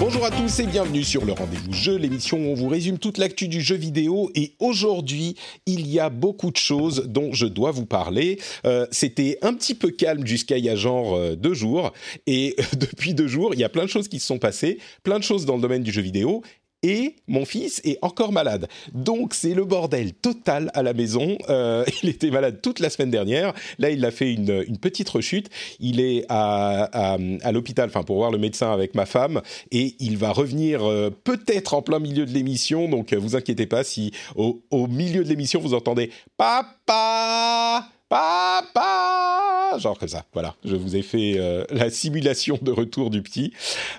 Bonjour à tous et bienvenue sur le Rendez-vous Jeu, l'émission où on vous résume toute l'actu du jeu vidéo. Et aujourd'hui, il y a beaucoup de choses dont je dois vous parler. Euh, C'était un petit peu calme jusqu'à il y a genre euh, deux jours. Et depuis deux jours, il y a plein de choses qui se sont passées, plein de choses dans le domaine du jeu vidéo et mon fils est encore malade. Donc c'est le bordel total à la maison. Euh, il était malade toute la semaine dernière. Là, il a fait une, petite rechute. Il est à, l'hôpital, enfin pour voir le médecin avec ma femme, et il va revenir euh, peut-être en plein milieu de l'émission. Donc euh, vous inquiétez pas si au milieu de l'émission vous entendez papa genre comme ça voilà. Je vous ai fait euh, la simulation de retour du petit.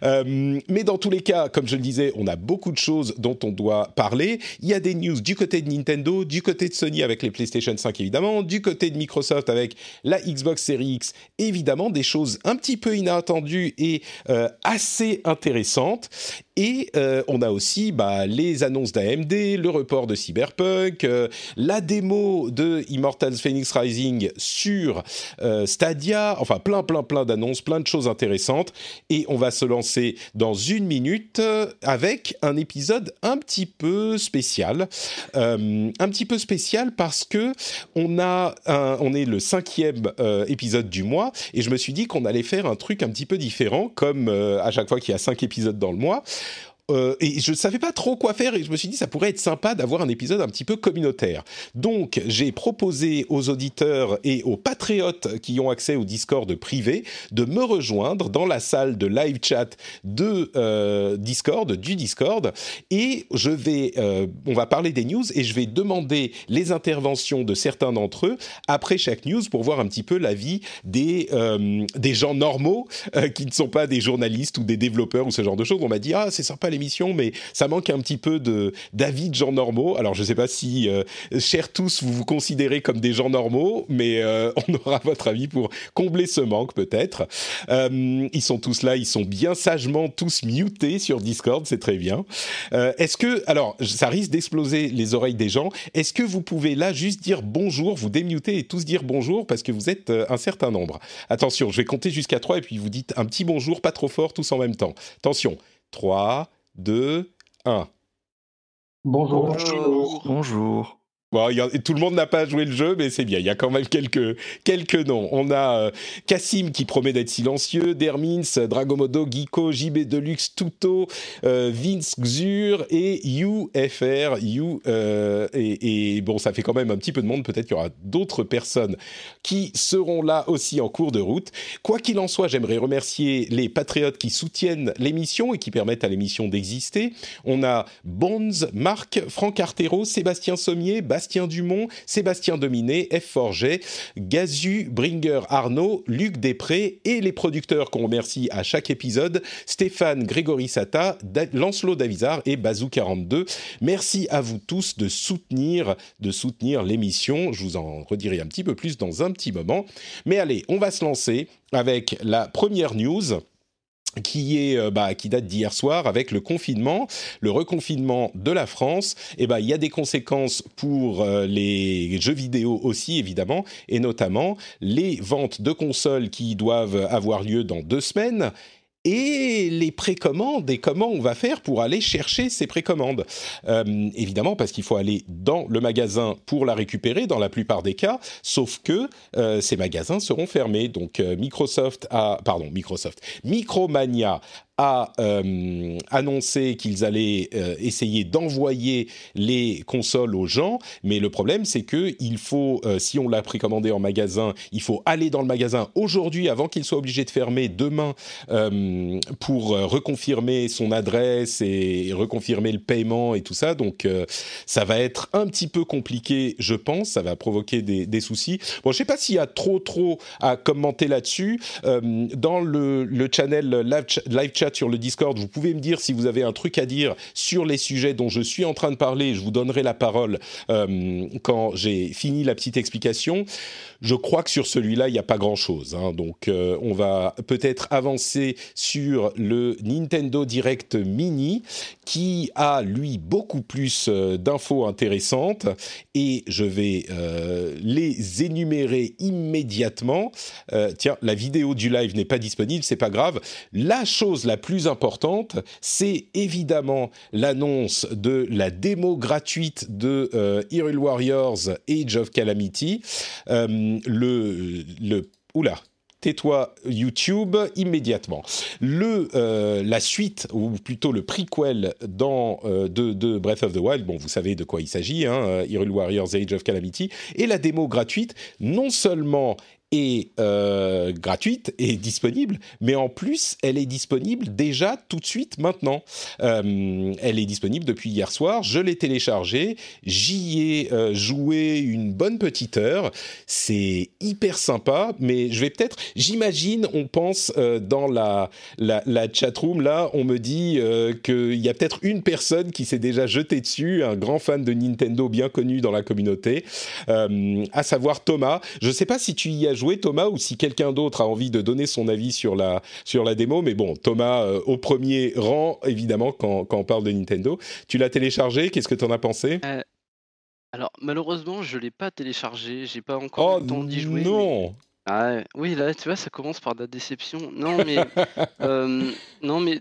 Euh, mais dans tous les cas comme je le disais on a beaucoup de choses dont on doit parler. Il y a des news du côté de Nintendo du côté de Sony avec les PlayStation 5 évidemment du côté de Microsoft avec la Xbox Series X évidemment des choses un petit peu inattendues et euh, assez intéressantes et euh, on a aussi bah, les annonces d'AMD, le report de Cyberpunk, euh, la démo de Immortals Phoenix Rising sur euh, Stadia, enfin plein plein plein d'annonces, plein de choses intéressantes. Et on va se lancer dans une minute avec un épisode un petit peu spécial, un petit peu spécial parce que on a, un, on est le cinquième épisode du mois et je me suis dit qu'on allait faire un truc un petit peu différent, comme à chaque fois qu'il y a cinq épisodes dans le mois. Euh, et je ne savais pas trop quoi faire et je me suis dit ça pourrait être sympa d'avoir un épisode un petit peu communautaire. Donc j'ai proposé aux auditeurs et aux patriotes qui ont accès au Discord privé de me rejoindre dans la salle de live chat de euh, Discord, du Discord, et je vais, euh, on va parler des news et je vais demander les interventions de certains d'entre eux après chaque news pour voir un petit peu l'avis des des gens normaux qui ne sont pas des journalistes ou des développeurs ou ce genre de choses. On m'a dit ah c'est sympa l'émission, mais ça manque un petit peu d'avis de gens normaux. Alors je ne sais pas si, euh, chers tous, vous vous considérez comme des gens normaux, mais euh, on aura votre avis pour combler ce manque peut-être. Euh, ils sont tous là, ils sont bien sagement tous mutés sur Discord, c'est très bien. Est-ce que, alors ça risque d'exploser les oreilles des gens. Est-ce que vous pouvez là juste dire bonjour, vous démuter et tous dire bonjour parce que vous êtes un certain nombre. Attention, je vais compter jusqu'à 3 et puis vous dites un petit bonjour, pas trop fort, tous en même temps. Attention, 3, 2, 1. Bonjour. Bonjour. Bonjour. Tout le monde n'a pas joué le jeu, mais c'est bien. Il y a quand même quelques, quelques noms. On a euh, Cassim qui promet d'être silencieux, Dermins, Dragomodo, Geeko, JB Deluxe, Tuto, euh, Vince Xur et UFR. Euh, et, et, bon, ça fait quand même un petit peu de monde. Peut-être qu'il y aura d'autres personnes qui seront là aussi en cours de route. Quoi qu'il en soit, j'aimerais remercier les patriotes qui soutiennent l'émission et qui permettent à l'émission d'exister. On a Bones, Marc, Franck Artero, Sébastien Sommier, Bastien Dumont, Sébastien Dominé, F. Forget, Gazu, Bringer Arnaud, Luc Després et les producteurs qu'on remercie à chaque épisode, Stéphane Grégory Sata, Lancelot Davizard et Bazou42. Merci à vous tous de soutenir, de soutenir l'émission. Je vous en redirai un petit peu plus dans un petit moment. Mais allez, on va se lancer avec la première news qui est euh, bah, qui date d'hier soir avec le confinement, le reconfinement de la France. Et bah il y a des conséquences pour euh, les jeux vidéo aussi évidemment, et notamment les ventes de consoles qui doivent avoir lieu dans deux semaines et les précommandes et comment on va faire pour aller chercher ces précommandes. Euh, évidemment, parce qu'il faut aller dans le magasin pour la récupérer dans la plupart des cas, sauf que euh, ces magasins seront fermés. Donc euh, Microsoft a, pardon, Microsoft, Micromania a euh, annoncé qu'ils allaient euh, essayer d'envoyer les consoles aux gens, mais le problème c'est que il faut, euh, si on l'a précommandé en magasin, il faut aller dans le magasin aujourd'hui avant qu'il soit obligé de fermer demain pour reconfirmer son adresse et reconfirmer le paiement et tout ça. Donc ça va être un petit peu compliqué, je pense. Ça va provoquer des, des soucis. Bon, je sais pas s'il y a trop trop à commenter là-dessus. dans le, le channel live, live sur le Discord, vous pouvez me dire si vous avez un truc à dire sur les sujets dont je suis en train de parler. Je vous donnerai la parole euh, quand j'ai fini la petite explication. Je crois que sur celui-là, il n'y a pas grand-chose. Hein. donc, euh, on va peut-être avancer sur le Nintendo Direct Mini, qui a, lui, beaucoup plus euh, d'infos intéressantes. Et je vais les énumérer immédiatement. tiens, la vidéo du live n'est pas disponible, c'est pas grave. La chose la plus importante, c'est évidemment l'annonce de la démo gratuite de euh, Hyrule Warriors Age of Calamity. Euh, le, le, oula, tais-toi YouTube immédiatement. Le, euh, la suite, ou plutôt le prequel dans, de, Breath of the Wild, bon, vous savez de quoi il s'agit, hein, Hyrule Warriors Age of Calamity, et la démo gratuite, non seulement est euh, gratuite et disponible, mais en plus, elle est disponible déjà tout de suite maintenant. Euh, elle est disponible depuis hier soir. Je l'ai téléchargée, j'y ai euh, joué une bonne petite heure. C'est hyper sympa, mais je vais peut-être, j'imagine, on pense dans la, la, la chatroom là, on me dit qu'il y a peut-être une personne qui s'est déjà jetée dessus, un grand fan de Nintendo bien connu dans la communauté, à savoir Thomas. Je ne sais pas si tu y as jouer Thomas ou si quelqu'un d'autre a envie de donner son avis sur la, sur la démo. Mais bon, Thomas euh, au premier rang, évidemment, quand, quand, on parle de Nintendo. Tu l'as téléchargé, qu'est-ce que tu en as pensé? Euh, Alors, malheureusement, je ne l'ai pas téléchargé, j'ai pas encore oh, le temps d'y jouer. Non Ah, oui, là, tu vois, ça commence par de la déception. Non, mais, euh, non, mais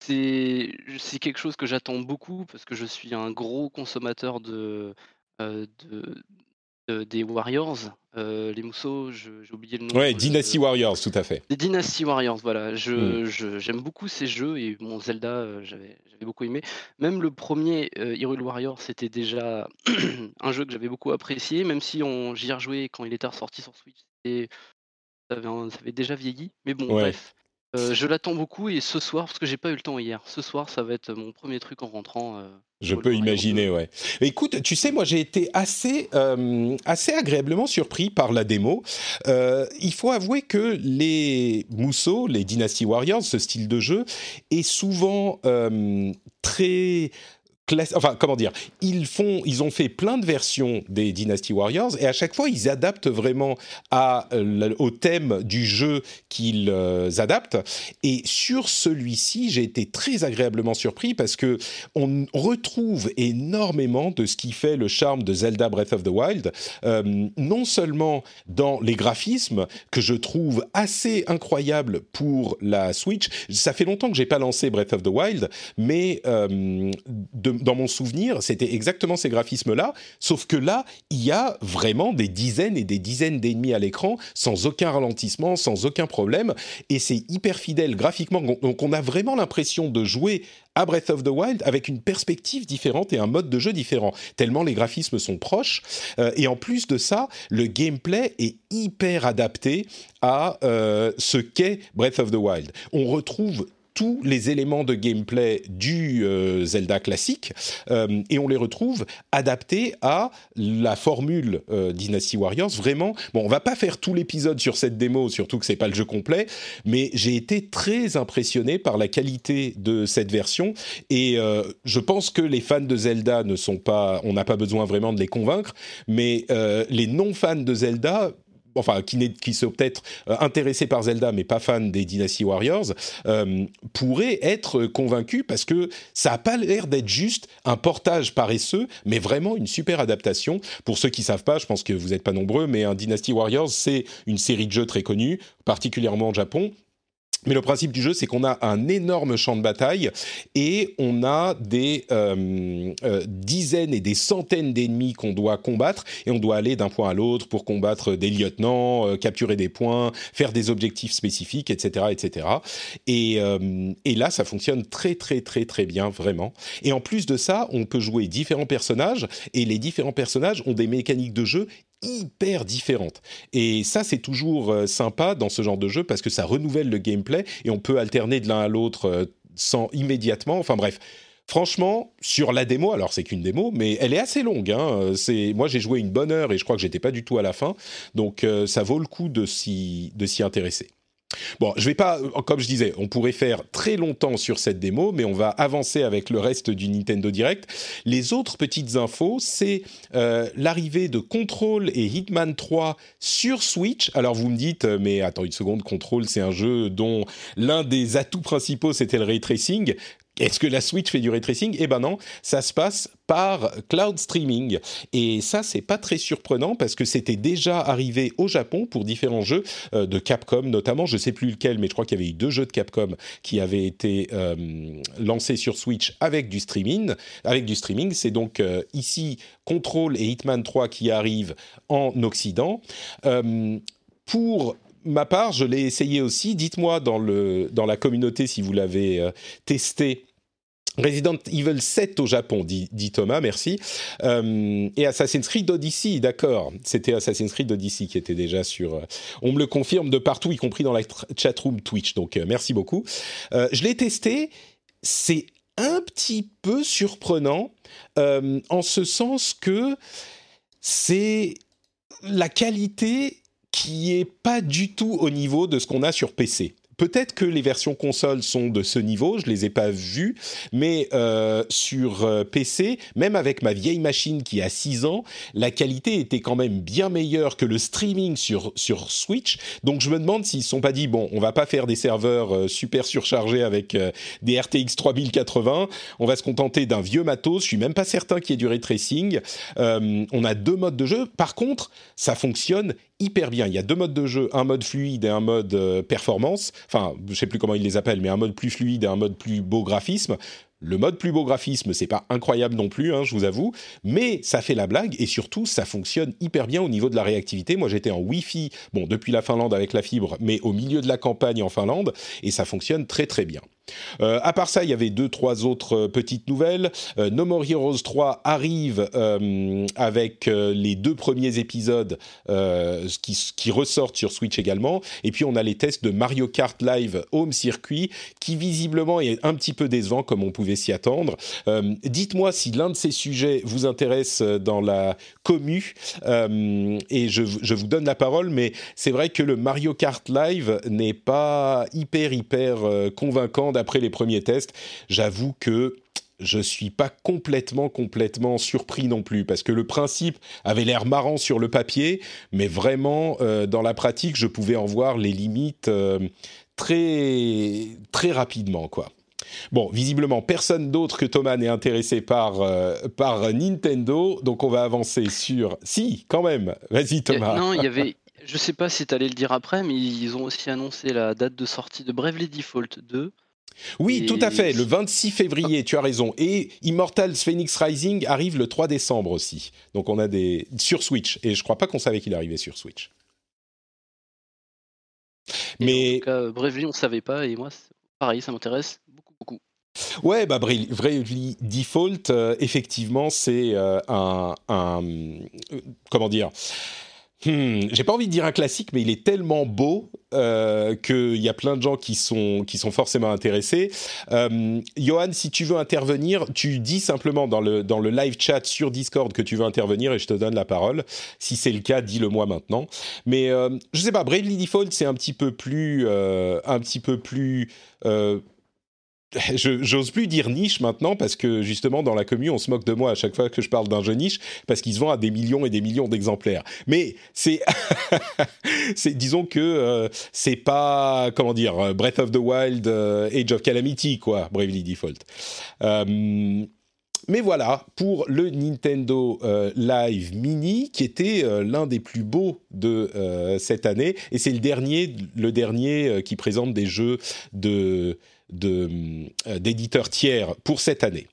c'est quelque chose que j'attends beaucoup parce que je suis un gros consommateur de, de, des Warriors, euh, les mousseaux, j'ai oublié le nom. Ouais, Dynasty Warriors, tout à fait. Des Dynasty Warriors, voilà. Je, hmm. j'aime beaucoup ces jeux et mon Zelda, euh, j'avais, beaucoup aimé. Même le premier euh, Hyrule Warriors, c'était déjà un jeu que j'avais beaucoup apprécié, même si on, j'y ai rejoué quand il était ressorti sur Switch. Et ça avait, ça avait déjà vieilli. Mais bon, bref. Euh, je l'attends beaucoup et ce soir, parce que j'ai pas eu le temps hier, ce soir ça va être mon premier truc en rentrant. Euh, je peux imaginer, ouais. Écoute, tu sais, moi j'ai été assez, euh, assez agréablement surpris par la démo. il faut avouer que les Mousseaux, les Dynasty Warriors, ce style de jeu, est souvent très enfin comment dire, ils font, ils ont fait plein de versions des Dynasty Warriors et à chaque fois ils adaptent vraiment euh, au thème du jeu qu'ils euh, adaptent. Et sur celui-ci, j'ai été très agréablement surpris parce que on retrouve énormément de ce qui fait le charme de Zelda Breath of the Wild, euh, non seulement dans les graphismes que je trouve assez incroyables pour la Switch. Ça fait longtemps que j'ai pas lancé Breath of the Wild, mais de, dans mon souvenir, c'était exactement ces graphismes-là, sauf que là, il y a vraiment des dizaines et des dizaines d'ennemis à l'écran, sans aucun ralentissement, sans aucun problème, et c'est hyper fidèle graphiquement. Donc on a vraiment l'impression de jouer à Breath of the Wild avec une perspective différente et un mode de jeu différent, tellement les graphismes sont proches. Euh, et en plus de ça, le gameplay est hyper adapté à euh, ce qu'est Breath of the Wild. On retrouve tous les éléments de gameplay du euh, Zelda classique euh, et on les retrouve adaptés à la formule euh, Dynasty Warriors. Vraiment, bon, on va pas faire tout l'épisode sur cette démo, surtout que c'est pas le jeu complet, mais j'ai été très impressionné par la qualité de cette version et je pense que les fans de Zelda ne sont pas, on n'a pas besoin vraiment de les convaincre, mais les non fans de Zelda enfin qui, qui sont peut-être euh, intéressés par Zelda mais pas fans des Dynasty Warriors, euh, pourraient être convaincus parce que ça n'a pas l'air d'être juste un portage paresseux, mais vraiment une super adaptation. Pour ceux qui savent pas, je pense que vous n'êtes pas nombreux, mais un Dynasty Warriors, c'est une série de jeux très connue, particulièrement au Japon, mais le principe du jeu, c'est qu'on a un énorme champ de bataille et on a des euh, euh, dizaines et des centaines d'ennemis qu'on doit combattre et on doit aller d'un point à l'autre pour combattre des lieutenants, euh, capturer des points, faire des objectifs spécifiques, etc., etc. Et, et là, ça fonctionne très très très très bien vraiment. Et en plus de ça, on peut jouer différents personnages et les différents personnages ont des mécaniques de jeu hyper différentes. Et ça, c'est toujours euh, sympa dans ce genre de jeu parce que ça renouvelle le gameplay et on peut alterner de l'un à l'autre euh, sans immédiatement. Enfin bref. Franchement, sur la démo, alors c'est qu'une démo, mais elle est assez longue. Hein. C'est moi j'ai joué une bonne heure et je crois que j'étais pas du tout à la fin, donc euh, ça vaut le coup de s'y intéresser. Bon, je vais pas, comme je disais, on pourrait faire très longtemps sur cette démo, mais on va avancer avec le reste du Nintendo Direct. Les autres petites infos, c'est euh, l'arrivée de Control et Hitman 3 sur Switch. Alors vous me dites, euh, mais attends une seconde, Control, c'est un jeu dont l'un des atouts principaux c'était le ray tracing. Est-ce que la Switch fait du ray tracing? Eh ben non, ça se passe par cloud streaming. Et ça, c'est pas très surprenant parce que c'était déjà arrivé au Japon pour différents jeux euh, de Capcom, notamment. Je sais plus lequel, mais je crois qu'il y avait eu deux jeux de Capcom qui avaient été euh, lancés sur Switch avec du streaming. Avec du streaming, c'est donc euh, ici Control et Hitman 3 qui arrivent en Occident. pour ma part, je l'ai essayé aussi. Dites-moi dans, dans la communauté si vous l'avez testé Resident Evil 7 au Japon, dit, Thomas, merci. Euh, et Assassin's Creed Odyssey, d'accord. C'était Assassin's Creed Odyssey qui était déjà sur... Euh, on me le confirme de partout, y compris dans la chatroom Twitch, donc euh, merci beaucoup. je l'ai testé, c'est un petit peu surprenant, en ce sens que c'est la qualité qui est pas du tout au niveau de ce qu'on a sur PC. Peut-être que les versions consoles sont de ce niveau, je les ai pas vues, mais euh, sur euh, PC, même avec ma vieille machine qui a 6 ans, la qualité était quand même bien meilleure que le streaming sur, sur Switch. Donc je me demande s'ils ne sont pas dit, bon, on va pas faire des serveurs euh, super surchargés avec des RTX 3080, on va se contenter d'un vieux matos, je suis même pas certain qu'il y ait du ray tracing. on a deux modes de jeu, par contre, ça fonctionne hyper bien. Il y a deux modes de jeu, un mode fluide et un mode euh, performance. Enfin, je sais plus comment ils les appellent, mais un mode plus fluide et un mode plus beau graphisme. Le mode plus beau graphisme, c'est pas incroyable non plus, hein, je vous avoue, mais ça fait la blague et surtout ça fonctionne hyper bien au niveau de la réactivité. Moi j'étais en Wi-Fi, bon depuis la Finlande avec la fibre, mais au milieu de la campagne en Finlande et ça fonctionne très très bien. Euh, à part ça, il y avait deux, trois autres euh, petites nouvelles. Euh, no More Heroes 3 arrive avec les deux premiers épisodes qui, qui, ressortent sur Switch également. Et puis on a les tests de Mario Kart Live Home Circuit, qui visiblement est un petit peu décevant comme on pouvait s'y attendre. Dites-moi si l'un de ces sujets vous intéresse dans la commu, et je, vous donne la parole, mais c'est vrai que le Mario Kart Live n'est pas hyper, hyper convaincant après les premiers tests. J'avoue que je suis pas complètement complètement surpris non plus parce que le principe avait l'air marrant sur le papier, mais vraiment euh, dans la pratique, je pouvais en voir les limites euh, très très rapidement quoi. Bon, visiblement, personne d'autre que Thomas n'est intéressé par, euh, par Nintendo, donc on va avancer sur... Si, quand même, vas-y Thomas. Non, il y avait... Je sais pas si tu allais le dire après, mais ils ont aussi annoncé la date de sortie de Bravely Default 2. Oui, tout à fait, le 26 février, tu as raison. Et Immortals Phoenix Rising arrive le 3 décembre aussi. Donc on a des... sur Switch. Et je crois pas qu'on savait qu'il arrivait sur Switch. Mais... En tout cas, Bravely, on savait pas. Et moi, pareil, ça m'intéresse beaucoup. Ouais, bah Bravely Default, euh, effectivement, c'est euh, un, euh, comment dire Hmm, j'ai pas envie de dire un classique, mais il est tellement beau qu'il y a plein de gens qui sont, qui sont forcément intéressés. Johan, si tu veux intervenir, tu dis simplement dans le, dans le live chat sur Discord que tu veux intervenir et je te donne la parole. Si c'est le cas, dis-le moi maintenant. Mais je sais pas, Bravely Default, c'est un petit peu plus, un petit peu plus j'ose plus dire niche maintenant parce que justement dans la commune on se moque de moi à chaque fois que je parle d'un jeu niche parce qu'il se vend à des millions et des millions d'exemplaires. Mais c'est, disons que euh, c'est pas comment dire Breath of the Wild, euh, Age of Calamity quoi, Bravely Default. Euh, mais voilà pour le Nintendo Live Mini qui était l'un des plus beaux de cette année et c'est le dernier, le dernier qui présente des jeux de d'éditeurs tiers pour cette année.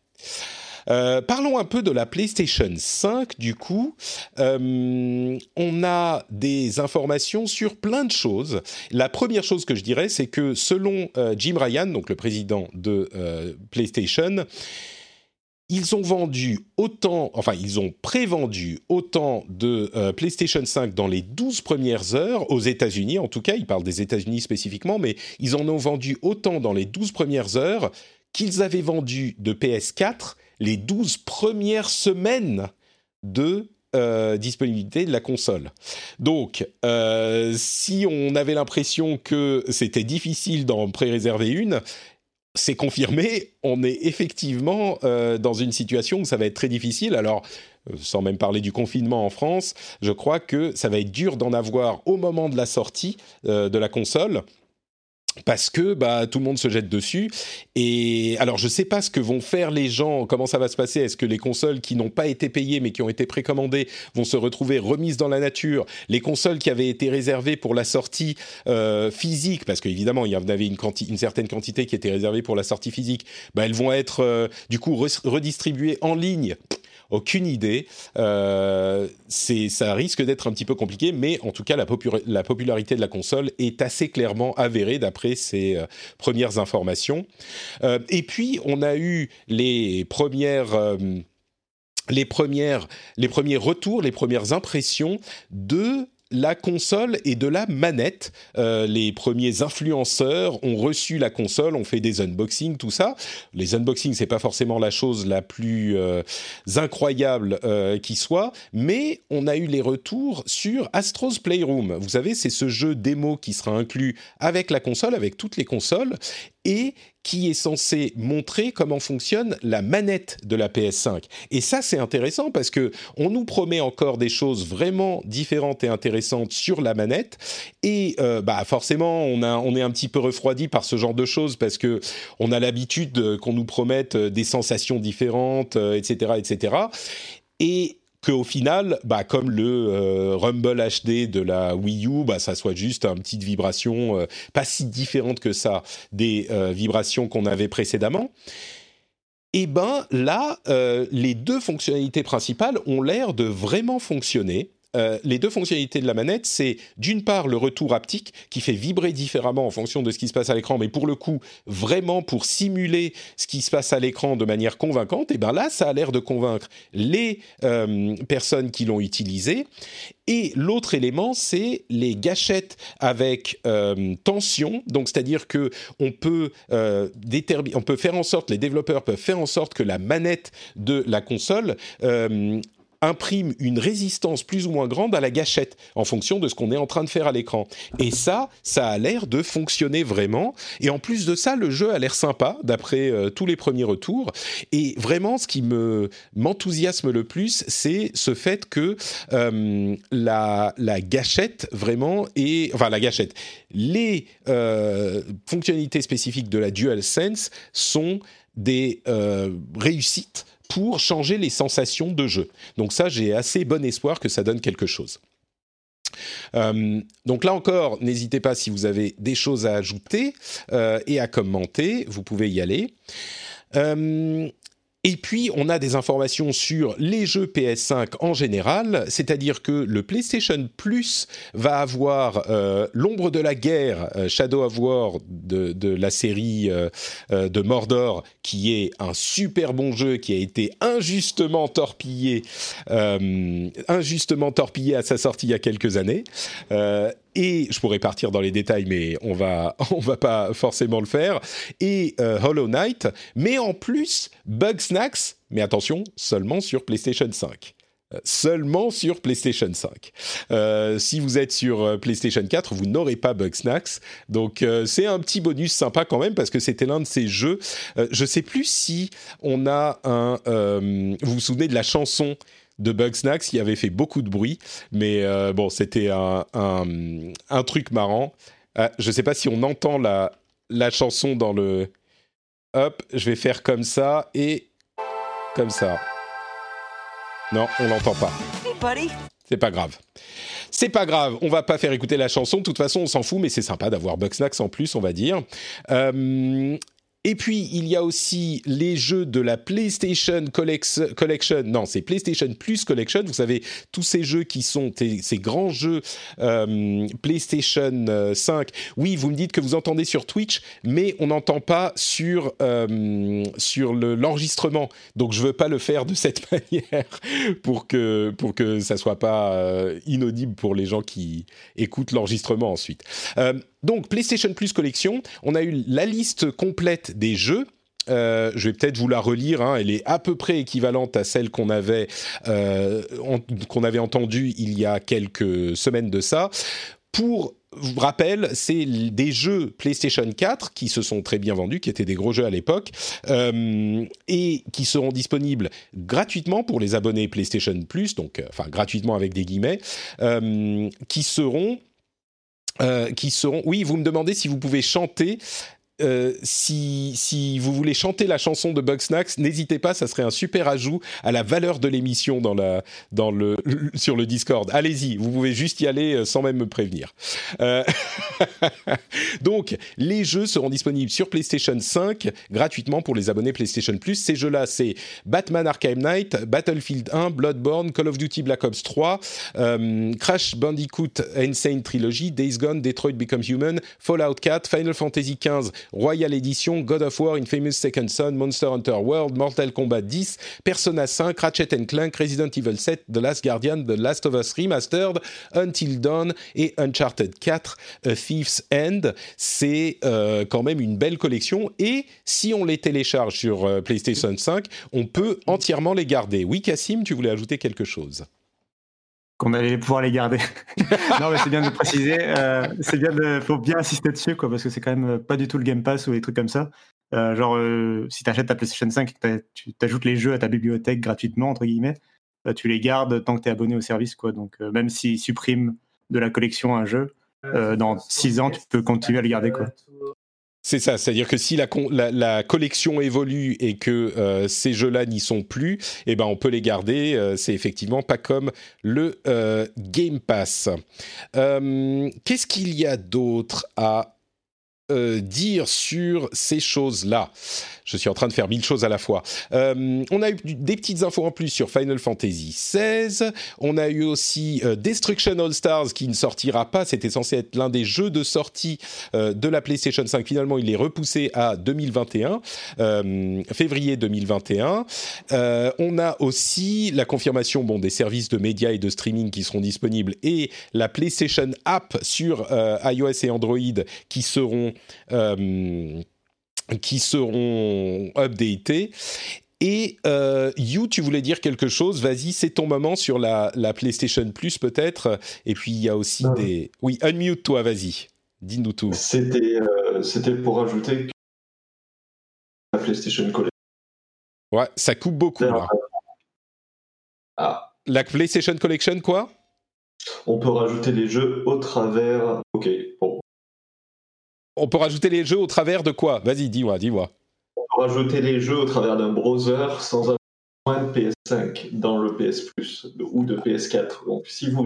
Euh, parlons un peu de la PlayStation 5 du coup. Euh, on a des informations sur plein de choses. La première chose que je dirais, c'est que selon euh, Jim Ryan, donc le président de PlayStation, ils ont vendu autant, enfin ils ont prévendu autant de PlayStation 5 dans les 12 premières heures aux États-Unis, en tout cas, ils parlent des États-Unis spécifiquement, mais ils en ont vendu autant dans les 12 premières heures qu'ils avaient vendu de PS4 les 12 premières semaines de euh, disponibilité de la console. Donc, euh, si on avait l'impression que c'était difficile d'en pré-réserver une, c'est confirmé, on est effectivement euh, dans une situation où ça va être très difficile. Alors, sans même parler du confinement en France, je crois que ça va être dur d'en avoir au moment de la sortie de la console parce que bah, tout le monde se jette dessus. Et alors, je ne sais pas ce que vont faire les gens, comment ça va se passer. Est-ce que les consoles qui n'ont pas été payées mais qui ont été précommandées vont se retrouver remises dans la nature? Les consoles qui avaient été réservées pour la sortie euh, physique, parce qu'évidemment, il y en avait une, une, certaine quantité qui était réservée pour la sortie physique, bah, elles vont être euh, du coup redistribuées en ligne aucune idée. Euh, ça risque d'être un petit peu compliqué, mais en tout cas, la, popularité de la console est assez clairement avérée d'après ces euh, premières informations. Euh, et puis, on a eu les premières les premières, les premiers retours, les premières impressions de la console et de la manette. Euh, les premiers influenceurs ont reçu la console, ont fait des unboxings, tout ça. Les unboxings, c'est pas forcément la chose la plus euh, incroyable euh, qui soit, mais on a eu les retours sur Astro's Playroom. Vous savez, c'est ce jeu démo qui sera inclus avec la console, avec toutes les consoles, et qui est censé montrer comment fonctionne la manette de la PS5. Et ça, c'est intéressant parce que on nous promet encore des choses vraiment différentes et intéressantes sur la manette. Et euh, bah forcément, on, a, on est un petit peu refroidi par ce genre de choses parce que on a l'habitude qu'on nous promette des sensations différentes, etc., euh, etc. Et qu'au final, bah, comme le euh, Rumble HD de la Wii U, bah, ça soit juste une petite vibration euh, pas si différente que ça des euh, vibrations qu'on avait précédemment. Et eh ben là, les deux fonctionnalités principales ont l'air de vraiment fonctionner. Euh, les deux fonctionnalités de la manette, c'est d'une part le retour haptique qui fait vibrer différemment en fonction de ce qui se passe à l'écran, mais pour le coup, vraiment pour simuler ce qui se passe à l'écran de manière convaincante, et bien là, ça a l'air de convaincre les euh, personnes qui l'ont utilisé. Et l'autre élément, c'est les gâchettes avec euh, tension. Donc, c'est-à-dire que on peut on peut faire en sorte, les développeurs peuvent faire en sorte que la manette de la console imprime une résistance plus ou moins grande à la gâchette en fonction de ce qu'on est en train de faire à l'écran. Et ça, ça a l'air de fonctionner vraiment. Et en plus de ça, le jeu a l'air sympa d'après euh, tous les premiers retours. Et vraiment, ce qui me m'enthousiasme le plus, c'est ce fait que euh, la, la gâchette vraiment est, enfin la gâchette, les euh, fonctionnalités spécifiques de la DualSense sont des réussites pour changer les sensations de jeu. Donc ça, j'ai assez bon espoir que ça donne quelque chose. Euh, donc là encore, n'hésitez pas si vous avez des choses à ajouter euh, et à commenter, vous pouvez y aller. Euh, et puis, on a des informations sur les jeux PS5 en général, c'est-à-dire que le PlayStation Plus va avoir euh, l'ombre de la guerre, euh, Shadow of War de, la série euh, de Mordor, qui est un super bon jeu qui a été injustement torpillé, injustement torpillé à sa sortie il y a quelques années et je pourrais partir dans les détails, mais on va on va pas forcément le faire. Et euh, Hollow Knight, mais en plus Bugsnax, mais attention, seulement sur PlayStation 5 euh, seulement sur PlayStation 5. Euh, si vous êtes sur PlayStation 4, vous n'aurez pas Bugsnax. Donc c'est un petit bonus sympa quand même parce que c'était l'un de ces jeux. je sais plus si on a un. vous vous souvenez de la chanson de Bugsnax qui avait fait beaucoup de bruit, mais euh, bon, c'était un, un, truc marrant. Euh, je ne sais pas si on entend la, la chanson dans le... Hop, je vais faire comme ça et... comme ça. Non, on l'entend pas. C'est pas grave. C'est pas grave, on va pas faire écouter la chanson. De toute façon, on s'en fout, mais c'est sympa d'avoir Bugsnax en plus, on va dire. Euh, et puis, il y a aussi les jeux de la PlayStation Collection. Non, c'est PlayStation Plus Collection. Vous savez, tous ces jeux qui sont ces grands jeux euh, PlayStation 5. Euh, oui, vous me dites que vous entendez sur Twitch, mais on n'entend pas sur, euh, sur l'enregistrement. Donc, je veux pas le faire de cette manière pour que, pour que ça soit pas inaudible pour les gens qui écoutent l'enregistrement ensuite. Donc PlayStation Plus Collection, on a eu la liste complète des jeux. Euh, je vais peut-être vous la relire. Hein. elle est à peu près équivalente à celle qu'on avait euh, qu'on avait entendue il y a quelques semaines de ça. Pour rappel, c'est des jeux PlayStation 4 qui se sont très bien vendus, qui étaient des gros jeux à l'époque, euh, et qui seront disponibles gratuitement pour les abonnés PlayStation Plus, donc enfin gratuitement avec des guillemets, qui seront euh, qui seront. Oui, vous me demandez si vous pouvez chanter. Euh, si, vous voulez chanter la chanson de Bugsnax, n'hésitez pas, ça serait un super ajout à la valeur de l'émission dans le, sur le Discord. Allez-y, vous pouvez juste y aller euh, sans même me prévenir. Euh, donc, les jeux seront disponibles sur PlayStation 5 gratuitement pour les abonnés PlayStation Plus. Ces jeux-là, c'est Batman Arkham Knight, Battlefield 1, Bloodborne, Call of Duty Black Ops 3, Crash Bandicoot Insane Trilogy, Days Gone, Detroit Becomes Human, Fallout 4, Final Fantasy 15 Royal Edition, God of War, Infamous Second Son, Monster Hunter World, Mortal Kombat 10, Persona 5, Ratchet Clank, Resident Evil 7, The Last Guardian, The Last of Us Remastered, Until Dawn et Uncharted 4, A Thief's End. C'est euh, quand même une belle collection et si on les télécharge sur euh, PlayStation 5, on peut entièrement les garder. Oui, Cassim, tu voulais ajouter quelque chose? Qu'on allait pouvoir les garder. non, mais c'est bien de préciser. Euh, c'est bien de, faut bien insister dessus, quoi, parce que c'est quand même pas du tout le Game Pass ou des trucs comme ça. Euh, genre, euh, si tu achètes ta PlayStation 5 et que tu ajoutes les jeux à ta bibliothèque gratuitement, entre guillemets, bah, tu les gardes tant que tu es abonné au service, quoi. Donc, même s'ils suppriment de la collection un jeu, dans 6 ans, tu peux continuer à le garder, quoi. C'est ça, c'est-à-dire que si la, collection évolue et que euh, ces jeux-là n'y sont plus, eh ben on peut les garder. Euh, c'est effectivement pas comme le euh, Game Pass. Qu'est-ce qu'il y a d'autre à dire sur ces choses-là je suis en train de faire mille choses à la fois. Euh, on a eu des petites infos en plus sur Final Fantasy XVI. On a eu aussi euh, Destruction All Stars qui ne sortira pas. C'était censé être l'un des jeux de sortie euh, de la PlayStation 5. Finalement, il est repoussé à 2021, février 2021. on a aussi la confirmation bon, des services de médias et de streaming qui seront disponibles et la PlayStation App sur iOS et Android qui seront qui seront updatés. Et euh, You, tu voulais dire quelque chose Vas-y, c'est ton moment sur la, la PlayStation Plus peut-être. Et puis il y a aussi des. Oui, unmute toi, vas-y. Dis-nous tout. C'était euh, c'était pour ajouter la PlayStation Collection. Ouais, ça coupe beaucoup là. Ah. La PlayStation Collection, quoi? On peut rajouter les jeux au travers. Ok, bon, on peut rajouter les jeux au travers de quoi? Vas-y, dis-moi, dis-moi. On peut rajouter les jeux au travers d'un browser sans avoir de PS5 dans le PS Plus ou de PS4. Donc, si vous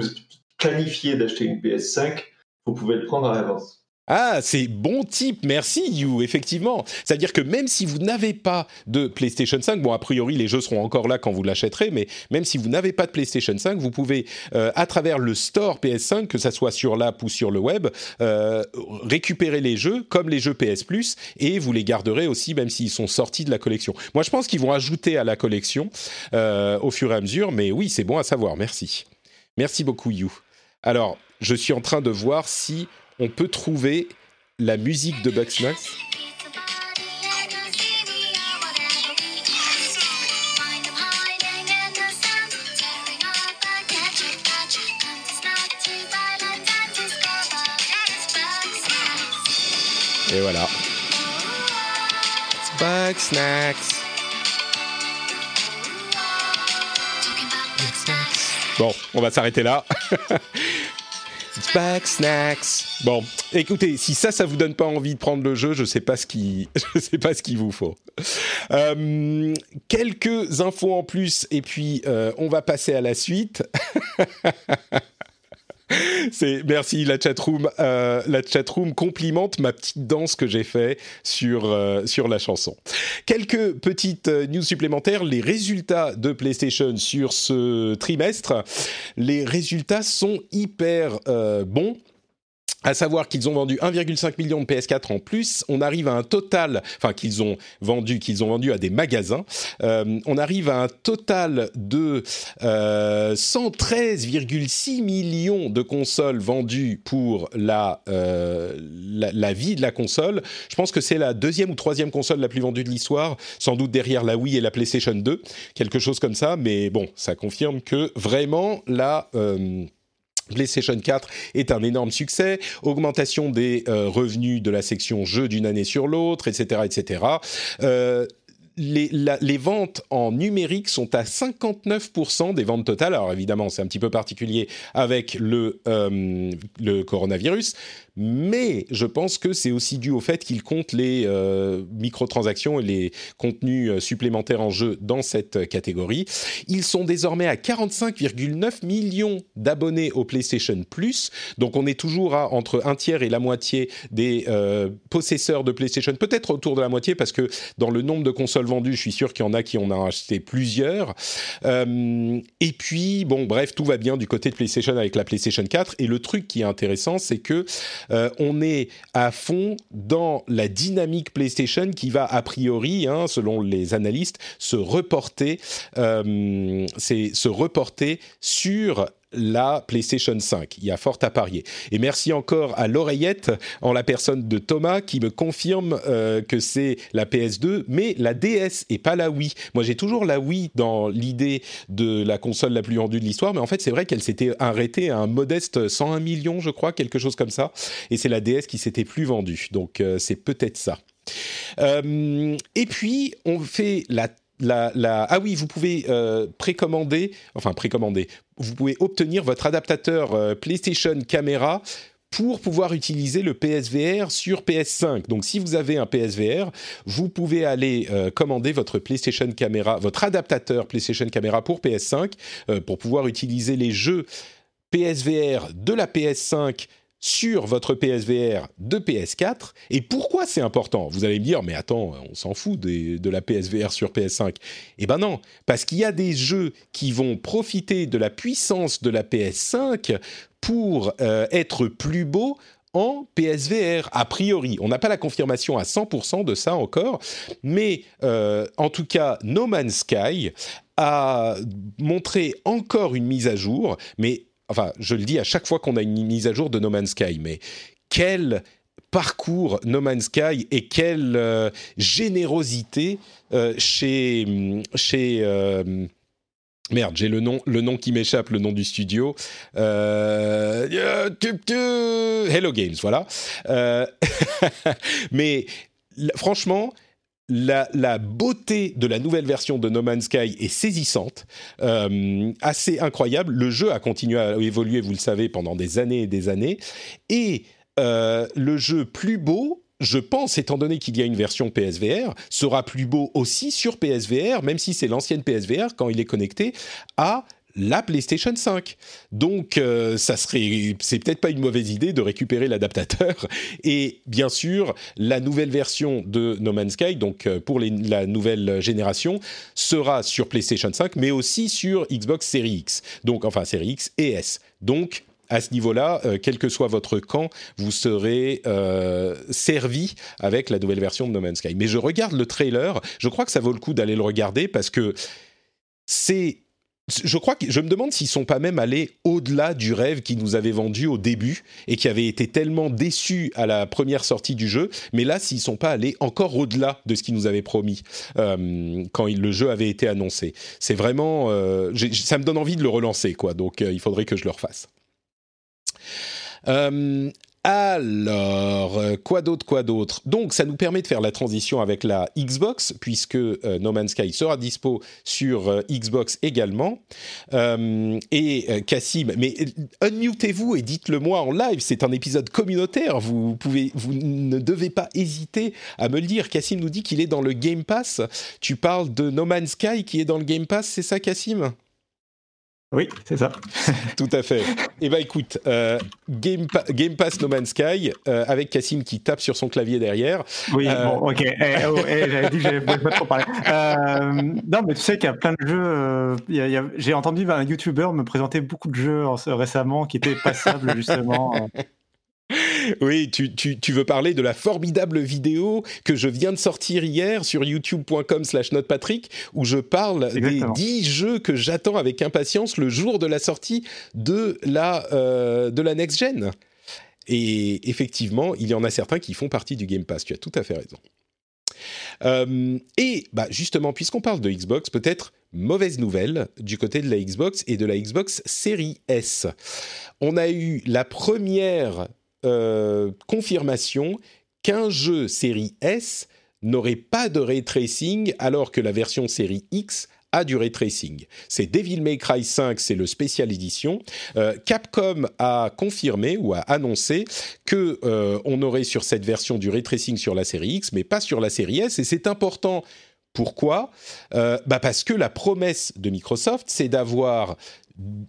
planifiez d'acheter une PS5, vous pouvez le prendre à l'avance. Ah, c'est bon type, merci You, effectivement. C'est-à-dire que même si vous n'avez pas de PlayStation 5, bon, a priori, les jeux seront encore là quand vous l'achèterez, mais même si vous n'avez pas de PlayStation 5, vous pouvez, euh, à travers le store PS5, que ça soit sur l'app ou sur le web, euh, récupérer les jeux comme les jeux PS Plus et vous les garderez aussi, même s'ils sont sortis de la collection. Moi, je pense qu'ils vont ajouter à la collection euh, au fur et à mesure, mais oui, c'est bon à savoir, merci. Merci beaucoup, You. Alors, je suis en train de voir si on peut trouver la musique de Bugsnax. Et voilà. Bugsnax. Bon, on va s'arrêter là. Bon, écoutez, si ça, ça vous donne pas envie de prendre le jeu, je sais pas ce qui, je sais pas ce qu'il vous faut. Euh, quelques infos en plus, et puis euh, on va passer à la suite. Merci la chatroom. Euh, la chatroom complimente ma petite danse que j'ai fait sur euh, sur la chanson. Quelques petites euh, news supplémentaires. Les résultats de PlayStation sur ce trimestre, les résultats sont hyper euh, bons à savoir qu'ils ont vendu 1,5 million de PS4 en plus. On arrive à un total, enfin qu'ils ont vendu, qu'ils ont vendu à des magasins. Euh, on arrive à un total de euh, 113,6 millions de consoles vendues pour la, euh, la, la vie de la console. Je pense que c'est la deuxième ou troisième console la plus vendue de l'histoire, sans doute derrière la Wii et la PlayStation 2, quelque chose comme ça. Mais bon, ça confirme que vraiment la euh, PlayStation 4 est un énorme succès, augmentation des euh, revenus de la section jeux d'une année sur l'autre, etc., etc. Euh, les, ventes en numérique sont à 59% des ventes totales. Alors évidemment, c'est un petit peu particulier avec le, euh, le coronavirus, mais je pense que c'est aussi dû au fait qu'ils comptent les euh, microtransactions et les contenus euh, supplémentaires en jeu dans cette catégorie. Ils sont désormais à 45,9 millions d'abonnés au PlayStation Plus, donc on est toujours à entre un tiers et la moitié des euh, possesseurs de PlayStation, peut-être autour de la moitié parce que dans le nombre de consoles vendues, je suis sûr qu'il y en a qui en ont acheté plusieurs. Euh, et puis, bon, bref, tout va bien du côté de PlayStation avec la PlayStation 4. Et le truc qui est intéressant, c'est que euh, on est à fond dans la dynamique PlayStation qui va a priori, hein, selon les analystes, se reporter, euh, c'est se reporter sur la PlayStation 5. Il y a fort à parier. Et merci encore à l'oreillette, en la personne de Thomas, qui me confirme euh, que c'est la PS2, mais la DS et pas la Wii. Moi, j'ai toujours la Wii dans l'idée de la console la plus vendue de l'histoire, mais en fait, c'est vrai qu'elle s'était arrêtée à un modeste 101 millions, je crois, quelque chose comme ça. Et c'est la DS qui s'était plus vendue. Donc, euh, c'est peut-être ça. Euh, et puis, on fait la ah oui, vous pouvez euh, précommander, enfin précommander, vous pouvez obtenir votre adaptateur euh, PlayStation Camera pour pouvoir utiliser le PSVR sur PS5. Donc si vous avez un PSVR, vous pouvez aller euh, commander votre PlayStation Camera, votre adaptateur PlayStation Camera pour PS5 euh, pour pouvoir utiliser les jeux PSVR de la PS5 sur votre PSVR de PS4. Et pourquoi c'est important? Vous allez me dire, mais attends, on s'en fout de la PSVR sur PS5. Eh ben non, parce qu'il y a des jeux qui vont profiter de la puissance de la PS5 pour euh, être plus beaux en PSVR, a priori. On n'a pas la confirmation à 100% de ça encore, mais euh, en tout cas, No Man's Sky a montré encore une mise à jour, mais enfin, je le dis à chaque fois qu'on a une mise à jour de No Man's Sky, mais quel parcours No Man's Sky et quelle euh, générosité euh, chez chez euh, Merde, j'ai le nom, le nom qui m'échappe, le nom du studio. Hello Games, voilà. Mais franchement, la, beauté de la nouvelle version de No Man's Sky est saisissante, euh, assez incroyable. Le jeu a continué à évoluer, vous le savez, pendant des années et des années. Et euh, le jeu plus beau, je pense, étant donné qu'il y a une version PSVR, sera plus beau aussi sur PSVR, même si c'est l'ancienne PSVR, quand il est connecté à la PlayStation 5. Donc, euh, ça serait, c'est peut-être pas une mauvaise idée de récupérer l'adaptateur. Et bien sûr, la nouvelle version de No Man's Sky, donc euh, pour la nouvelle génération, sera sur PlayStation 5, mais aussi sur Xbox Series X. Donc, enfin, Series X et S. Donc, à ce niveau-là, euh, quel que soit votre camp, vous serez servi avec la nouvelle version de No Man's Sky. Mais je regarde le trailer, je crois que ça vaut le coup d'aller le regarder parce que c'est je me demande s'ils sont pas même allés au-delà du rêve qu'ils nous avaient vendu au début et qui avait été tellement déçus à la première sortie du jeu, mais là s'ils sont pas allés encore au-delà de ce qu'ils nous avaient promis euh, quand le jeu avait été annoncé. C'est vraiment, euh, ça me donne envie de le relancer quoi. Donc euh, il faudrait que je le refasse. Euh, Alors, euh, quoi d'autre, quoi d'autre? Donc, ça nous permet de faire la transition avec la Xbox, puisque euh, No Man's Sky sera dispo sur euh, Xbox également. et Cassim, mais unmutez-vous et dites-le moi en live, c'est un épisode communautaire, vous, pouvez, vous ne devez pas hésiter à me le dire. Cassim nous dit qu'il est dans le Game Pass. Tu parles de No Man's Sky qui est dans le Game Pass, c'est ça Cassim? Oui, c'est ça. Tout à fait. Eh bien, écoute, euh, Game, Pass No Man's Sky, euh, avec Cassim qui tape sur son clavier derrière. Oui, euh, bon, ok. Eh, oh, eh, j'avais dit que j'allais pas trop parler. non, mais tu sais qu'il y a plein de jeux. J'ai entendu un YouTuber me présenter beaucoup de jeux récemment qui étaient passables, justement. Oui, tu, tu, veux parler de la formidable vidéo que je viens de sortir hier sur youtube.com slash notepatrick où je parle des 10 jeux que j'attends avec impatience le jour de la sortie de la, euh, de la next-gen. Et effectivement, il y en a certains qui font partie du Game Pass, tu as tout à fait raison. Euh, et bah justement, puisqu'on parle de Xbox, peut-être mauvaise nouvelle du côté de la Xbox et de la Xbox Series S. On a eu la première euh, confirmation qu'un jeu série S n'aurait pas de ray tracing alors que la version série X a du ray tracing. C'est Devil May Cry 5, c'est le spécial édition. Euh, Capcom a confirmé ou a annoncé que euh, on aurait sur cette version du ray tracing sur la série X, mais pas sur la série S, et c'est important. Pourquoi? Bah Parce que la promesse de Microsoft, c'est d'avoir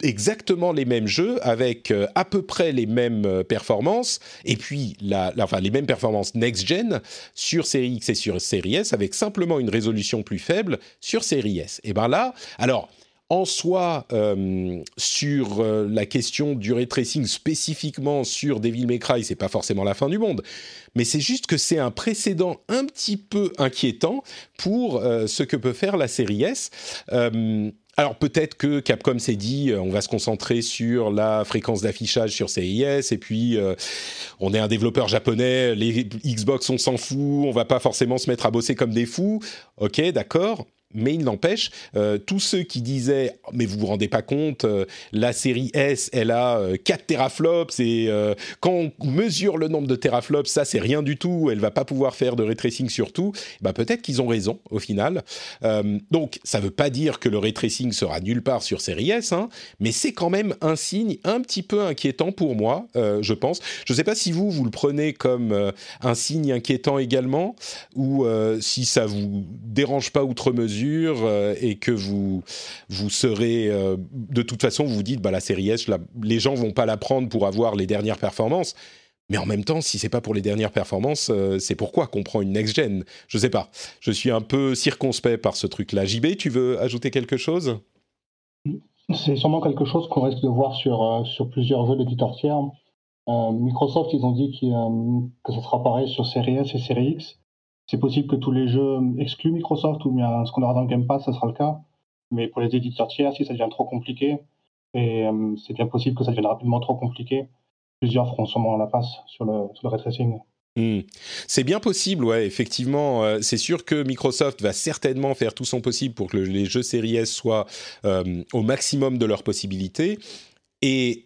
exactement les mêmes jeux avec euh, à peu près les mêmes euh, performances et puis la, enfin les mêmes performances next-gen sur série X et sur série S avec simplement une résolution plus faible sur série S. Et ben là, alors en soi, euh, sur la question du ray tracing spécifiquement sur Devil May Cry, c'est pas forcément la fin du monde, mais c'est juste que c'est un précédent un petit peu inquiétant pour ce que peut faire la série S. Alors peut-être que Capcom s'est dit, euh, on va se concentrer sur la fréquence d'affichage sur CIS, et puis euh, on est un développeur japonais, les Xbox on s'en fout, on va pas forcément se mettre à bosser comme des fous. Ok, d'accord. Mais il n'empêche, euh, tous ceux qui disaient mais vous vous rendez pas compte, euh, la série S, elle a 4 euh, teraflops et quand on mesure le nombre de teraflops, ça c'est rien du tout, elle va pas pouvoir faire de ray tracing sur tout. Bah peut-être qu'ils ont raison au final. donc ça veut pas dire que le ray tracing sera nulle part sur série S, hein, mais c'est quand même un signe un petit peu inquiétant pour moi, je pense. Je sais pas si vous vous le prenez comme un signe inquiétant également ou si ça vous dérange pas outre mesure euh, et que vous, vous serez, euh, de toute façon, vous dites, bah, la série S, les gens vont pas la prendre pour avoir les dernières performances. Mais en même temps, si c'est pas pour les dernières performances, euh, c'est pourquoi qu'on prend une next gen? Je sais pas. Je suis un peu circonspect par ce truc-là. JB, tu veux ajouter quelque chose? C'est sûrement quelque chose qu'on risque de voir sur, sur plusieurs jeux d'éditeurs tiers. Microsoft, ils ont dit que ça sera pareil sur Series S et Series X. C'est possible que tous les jeux excluent Microsoft ou bien ce qu'on aura dans le Game Pass, ça sera le cas. Mais pour les éditeurs tiers, si ça devient trop compliqué, et euh, c'est bien possible que ça devienne rapidement trop compliqué, plusieurs feront sûrement la passe sur le, sur le ray. Hmm. C'est bien possible, ouais, effectivement. Euh, c'est sûr que Microsoft va certainement faire tout son possible pour que les jeux Series S soient euh, au maximum de leurs possibilités. Et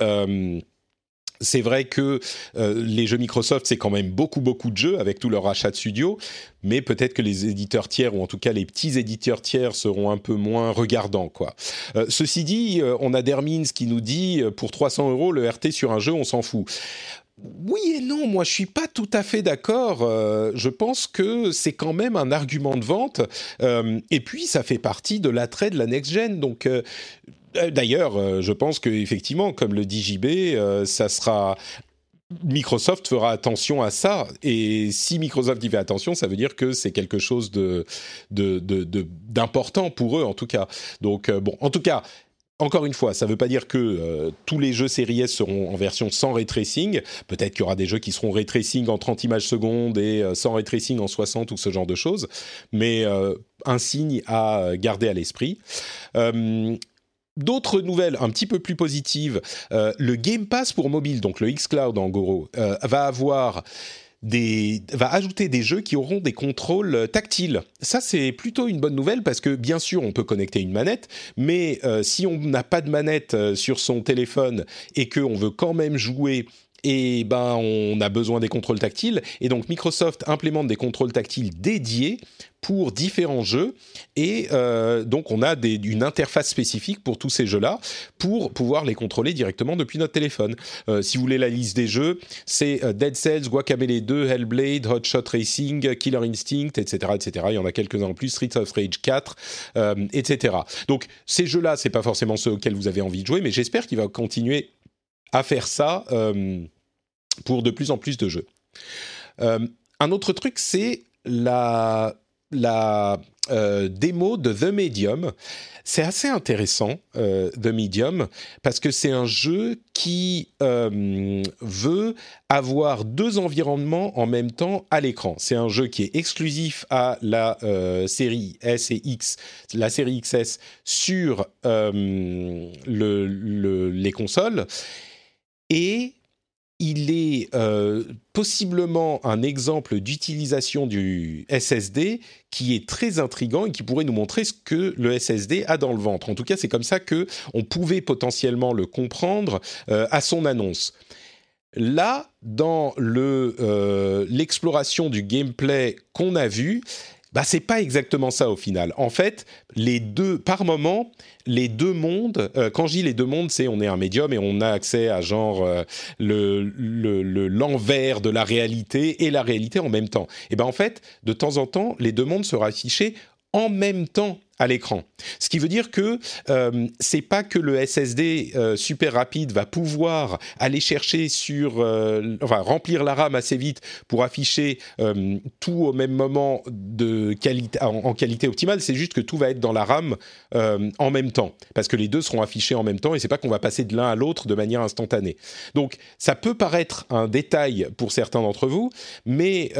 c'est vrai que euh, les jeux Microsoft, c'est quand même beaucoup, beaucoup de jeux avec tout leur achat de studio, mais peut-être que les éditeurs tiers, ou en tout cas les petits éditeurs tiers, seront un peu moins regardants. Quoi. Euh, ceci dit, euh, on a Dermins qui nous dit, pour 300 euros, le RT sur un jeu, on s'en fout. Oui et non, moi je suis pas tout à fait d'accord. je pense que c'est quand même un argument de vente. et puis ça fait partie de l'attrait de la next gen. Donc euh, d'ailleurs, euh, je pense qu'effectivement, comme le dit JB, euh, ça sera Microsoft fera attention à ça. Et si Microsoft y fait attention, ça veut dire que c'est quelque chose d'important pour eux, en tout cas. Donc, bon, en tout cas. Encore une fois, ça ne veut pas dire que tous les jeux Series S seront en version sans ray tracing. Peut-être qu'il y aura des jeux qui seront ray en 30 images secondes et sans ray tracing en 60 ou ce genre de choses. Mais un signe à garder à l'esprit. D'autres nouvelles un petit peu plus positives, euh, le Game Pass pour mobile, donc le xCloud en gros, euh, va avoir des, va ajouter des jeux qui auront des contrôles tactiles. Ça, c'est plutôt une bonne nouvelle parce que bien sûr, on peut connecter une manette, mais euh, si on n'a pas de manette sur son téléphone et qu'on veut quand même jouer et ben on a besoin des contrôles tactiles et donc Microsoft implémente des contrôles tactiles dédiés pour différents jeux et euh, donc on a des, une interface spécifique pour tous ces jeux-là pour pouvoir les contrôler directement depuis notre téléphone. Euh, si vous voulez la liste des jeux, c'est euh, Dead Cells, Guacamelee 2, Hellblade, Hot Shot Racing, Killer Instinct, etc., etc. Il y en a quelques-uns en plus, Streets of Rage 4, etc. Donc ces jeux-là, c'est pas forcément ceux auxquels vous avez envie de jouer, mais j'espère qu'il va continuer à faire ça pour de plus en plus de jeux. un autre truc, c'est la la euh, démo de The Medium. C'est assez intéressant, euh, The Medium, parce que c'est un jeu qui euh, veut avoir deux environnements en même temps à l'écran. C'est un jeu qui est exclusif à la série S et X, la série XS sur le, les consoles. Et il est euh, possiblement un exemple d'utilisation du SSD qui est très intrigant et qui pourrait nous montrer ce que le SSD a dans le ventre. En tout cas, c'est comme ça que on pouvait potentiellement le comprendre euh, à son annonce. Là, dans euh, l'exploration du gameplay qu'on a vu, bah c'est pas exactement ça au final. En fait, les deux, par moment, les deux mondes. Euh, quand je dis les deux mondes, c'est on est un médium et on a accès à genre euh, le l'envers de la réalité et la réalité en même temps. Et ben en fait, de temps en temps, les deux mondes seront affichés en même temps à l'écran. Ce qui veut dire que euh, c'est pas que le SSD euh, super rapide va pouvoir aller chercher sur, euh, enfin remplir la RAM assez vite pour afficher euh, tout au même moment de qualité, en, qualité optimale. C'est juste que tout va être dans la RAM en même temps, parce que les deux seront affichés en même temps et c'est pas qu'on va passer de l'un à l'autre de manière instantanée. Donc ça peut paraître un détail pour certains d'entre vous, mais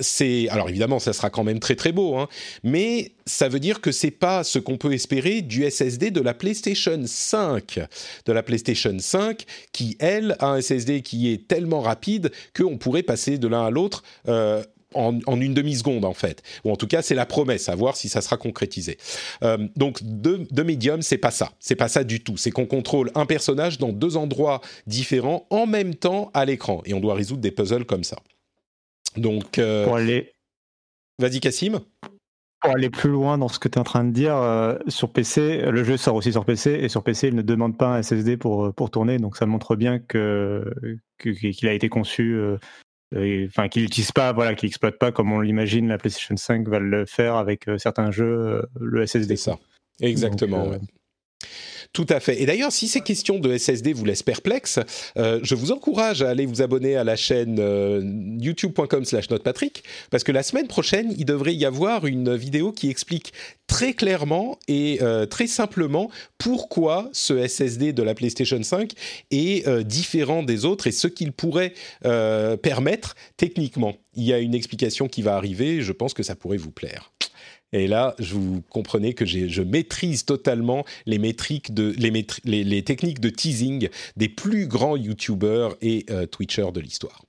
c'est alors évidemment ça sera quand même très très beau, hein, mais ça veut dire que c'est pas ce qu'on peut espérer du SSD de la PlayStation 5, de la PlayStation 5 qui elle a un SSD qui est tellement rapide qu'on pourrait passer de l'un à l'autre. Euh, en, une demi-seconde en fait. Ou en tout cas, c'est la promesse, à voir si ça sera concrétisé. Euh, donc, de, de Medium, c'est pas ça. C'est pas ça du tout. C'est qu'on contrôle un personnage dans deux endroits différents en même temps à l'écran. Et on doit résoudre des puzzles comme ça. Donc... Euh, Pour aller... Vas-y, Cassim pour aller plus loin dans ce que tu es en train de dire, euh, sur PC, le jeu sort aussi sur PC, et sur PC, il ne demande pas un SSD pour, euh, pour tourner, donc ça montre bien que, qu'il a été conçu, euh, enfin qu'il n'utilise pas, voilà, qu'il n'exploite pas comme on l'imagine, la PlayStation 5 va le faire avec certains jeux, le SSD. C'est ça, exactement. Tout à fait. Et d'ailleurs, si ces questions de SSD vous laissent perplexe, euh, je vous encourage à aller vous abonner à la chaîne euh, youtube.com/slash notepatrick, parce que la semaine prochaine, il devrait y avoir une vidéo qui explique très clairement et euh, très simplement pourquoi ce SSD de la PlayStation 5 est différent des autres et ce qu'il pourrait permettre techniquement. Il y a une explication qui va arriver, je pense que ça pourrait vous plaire. Et là, je vous comprenez que je maîtrise totalement les, métriques de, les, les, techniques de teasing des plus grands YouTubers et euh, Twitchers de l'histoire.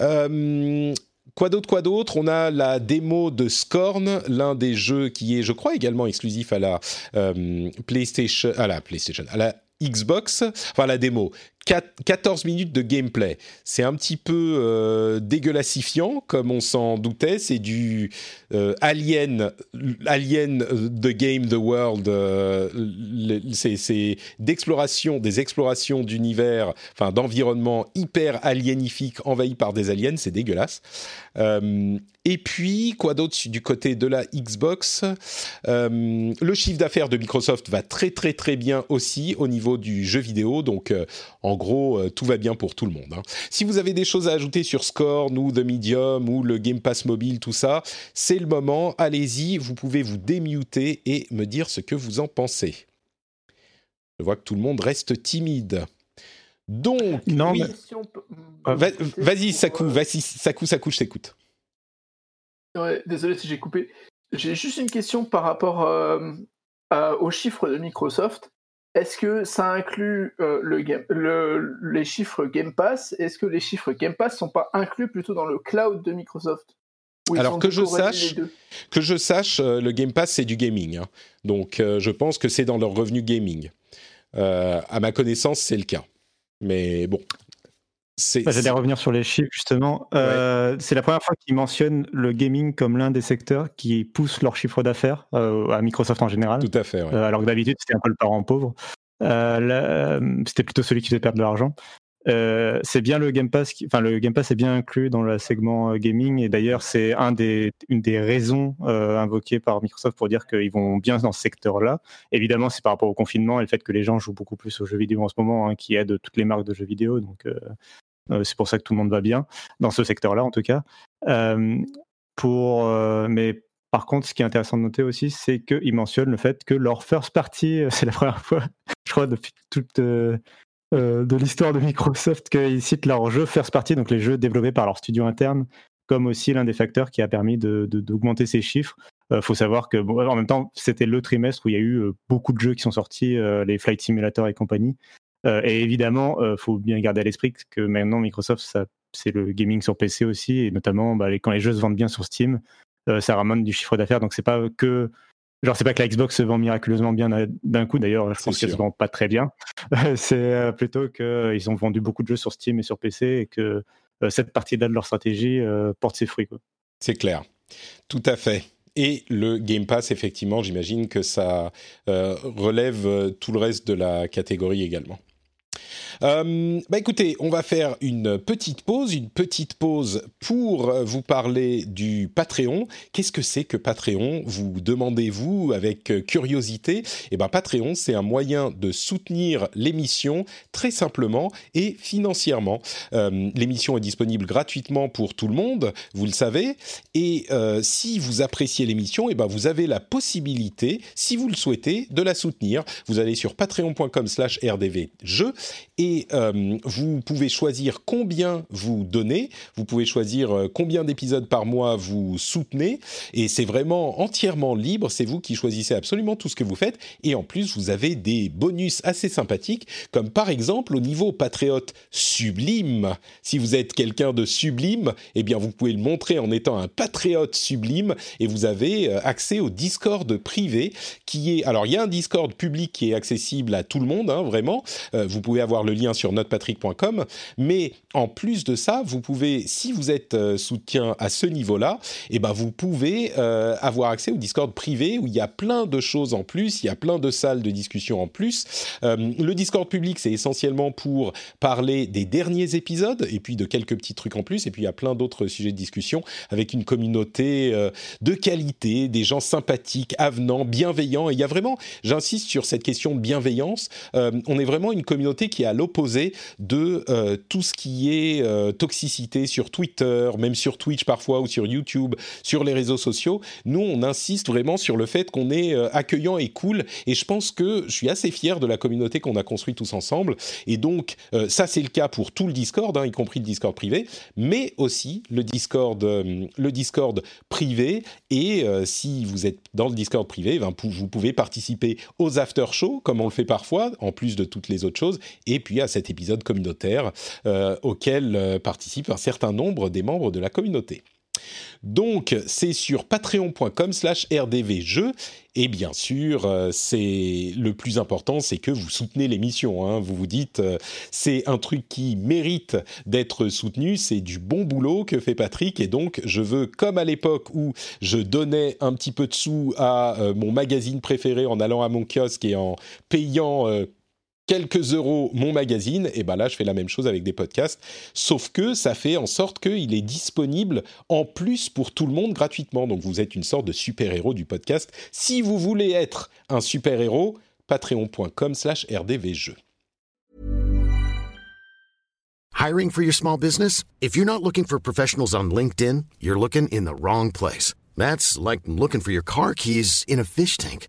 Euh, quoi d'autre, quoi d'autre? On a la démo de Scorn, l'un des jeux qui est, je crois, également exclusif à la euh, PlayStation, à la PlayStation, à la Xbox, enfin la démo, 14 minutes de gameplay. C'est un petit peu euh, dégueulassifiant, comme on s'en doutait. C'est du euh, Alien, Alien euh, The Game, The World. c'est d'exploration, des explorations d'univers, enfin d'environnement hyper alienifique envahi par des aliens. C'est dégueulasse. et puis, quoi d'autre du côté de la Xbox? Le chiffre d'affaires de Microsoft va très très très bien aussi au niveau du jeu vidéo. Donc, en en gros, euh, tout va bien pour tout le monde. Hein. Si vous avez des choses à ajouter sur Scorn ou The Medium ou le Game Pass mobile, tout ça, c'est le moment. Allez-y, vous pouvez vous démuter et me dire ce que vous en pensez. Je vois que tout le monde reste timide. Donc, non, vas-y, Sakou, vas-y, Sakou, Sakou, je t'écoute. désolé si j'ai coupé. J'ai juste une question par rapport euh, aux chiffres de Microsoft. Est-ce que ça inclut euh, le, les chiffres Game Pass? Est-ce que les chiffres Game Pass sont pas inclus plutôt dans le cloud de Microsoft? Alors que je, sache, que je sache, euh, le Game Pass c'est du gaming, hein. donc euh, je pense que c'est dans leur revenu gaming. à ma connaissance, c'est le cas. Mais bon, j'allais revenir sur les chiffres justement. Euh, c'est la première fois qu'ils mentionnent le gaming comme l'un des secteurs qui pousse leur chiffre d'affaires euh, à Microsoft en général. Tout à fait. Euh, alors que d'habitude c'était un peu le parent pauvre. c'était plutôt celui qui faisait perdre de l'argent. c'est bien le Game Pass, enfin le Game Pass est bien inclus dans le segment gaming et d'ailleurs c'est un des, une des raisons invoquées par Microsoft pour dire qu'ils vont bien dans ce secteur-là. Évidemment c'est par rapport au confinement et le fait que les gens jouent beaucoup plus aux jeux vidéo en ce moment, hein, qui aide toutes les marques de jeux vidéo. Donc c'est pour ça que tout le monde va bien, dans ce secteur-là en tout cas. Euh, pour, euh, mais par contre, ce qui est intéressant de noter aussi, c'est qu'ils mentionnent le fait que leur first party, c'est la première fois, je crois, depuis toute de l'histoire de Microsoft, qu'ils citent leurs jeux first party, donc les jeux développés par leur studio interne, comme aussi l'un des facteurs qui a permis d'augmenter ces chiffres. Il faut savoir que, en même temps, c'était le trimestre où il y a eu beaucoup de jeux qui sont sortis, les Flight Simulator et compagnie. Euh, et évidemment, il euh, faut bien garder à l'esprit que maintenant Microsoft, c'est le gaming sur PC aussi, et notamment bah, quand les jeux se vendent bien sur Steam, euh, ça ramène du chiffre d'affaires. Donc c'est pas que genre c'est pas que la Xbox se vend miraculeusement bien d'un coup. D'ailleurs, je pense qu'elle se vend pas très bien. c'est plutôt qu'ils ont vendu beaucoup de jeux sur Steam et sur PC et que cette partie-là de leur stratégie porte ses fruits. C'est clair. Tout à fait et le Game Pass, effectivement, j'imagine que ça relève tout le reste de la catégorie également. Euh, bah écoutez, on va faire une petite pause, une petite pause pour vous parler du Patreon. Qu'est-ce que c'est que Patreon? Vous demandez-vous avec curiosité? Eh ben Patreon, c'est un moyen de soutenir l'émission très simplement et financièrement. Euh, l'émission est disponible gratuitement pour tout le monde, vous le savez. Et euh, si vous appréciez l'émission, eh ben vous avez la possibilité, si vous le souhaitez, de la soutenir. Vous allez sur patreon.com/rdvjeux et euh, vous pouvez choisir combien vous donnez, vous pouvez choisir euh, combien d'épisodes par mois vous soutenez, et c'est vraiment entièrement libre, c'est vous qui choisissez absolument tout ce que vous faites, et en plus vous avez des bonus assez sympathiques, comme par exemple au niveau patriote sublime. Si vous êtes quelqu'un de sublime, eh bien vous pouvez le montrer en étant un patriote sublime, et vous avez euh, accès au Discord privé, qui est... Alors il y a un Discord public qui est accessible à tout le monde, hein, vraiment, vous pouvez avoir le lien sur notrepatrick.com. Mais en plus de ça, vous pouvez, si vous êtes euh, soutien à ce niveau-là, et eh ben vous pouvez euh, avoir accès au Discord privé où il y a plein de choses en plus, il y a plein de salles de discussion en plus. Euh, le Discord public, c'est essentiellement pour parler des derniers épisodes et puis de quelques petits trucs en plus. Et puis il y a plein d'autres sujets de discussion avec une communauté de qualité, des gens sympathiques, avenants, bienveillants. Et il y a vraiment, j'insiste sur cette question de bienveillance, on est vraiment une communauté qui est à l'opposé de euh, tout ce qui est euh, toxicité sur Twitter, même sur Twitch parfois ou sur YouTube, sur les réseaux sociaux. Nous, on insiste vraiment sur le fait qu'on est euh, accueillant et cool. Et je pense que je suis assez fier de la communauté qu'on a construite tous ensemble. Et donc, ça, c'est le cas pour tout le Discord, hein, y compris le Discord privé, mais aussi le Discord, le Discord privé. Et si vous êtes dans le Discord privé, ben, vous pouvez participer aux after shows, comme on le fait parfois, en plus de toutes les autres choses. Et puis à cet épisode communautaire euh, auquel euh, participent un certain nombre des membres de la communauté. Donc, c'est sur patreon.com slash rdvjeux. Et bien sûr, euh, c'est le plus important, c'est que vous soutenez l'émission. Hein. Vous vous dites, c'est un truc qui mérite d'être soutenu, c'est du bon boulot que fait Patrick. Et donc, je veux, comme à l'époque où je donnais un petit peu de sous à mon magazine préféré en allant à mon kiosque et en payant quelques euros mon magazine, et ben là je fais la même chose avec des podcasts, sauf que ça fait en sorte qu'il est disponible en plus pour tout le monde gratuitement. Donc vous êtes une sorte de super-héros du podcast. Si vous voulez être un super-héros, patreon.com slash rdvjeux. Hiring for your small business? If you're not looking for professionals on LinkedIn, you're looking in the wrong place. That's like looking for your car keys in a fish tank.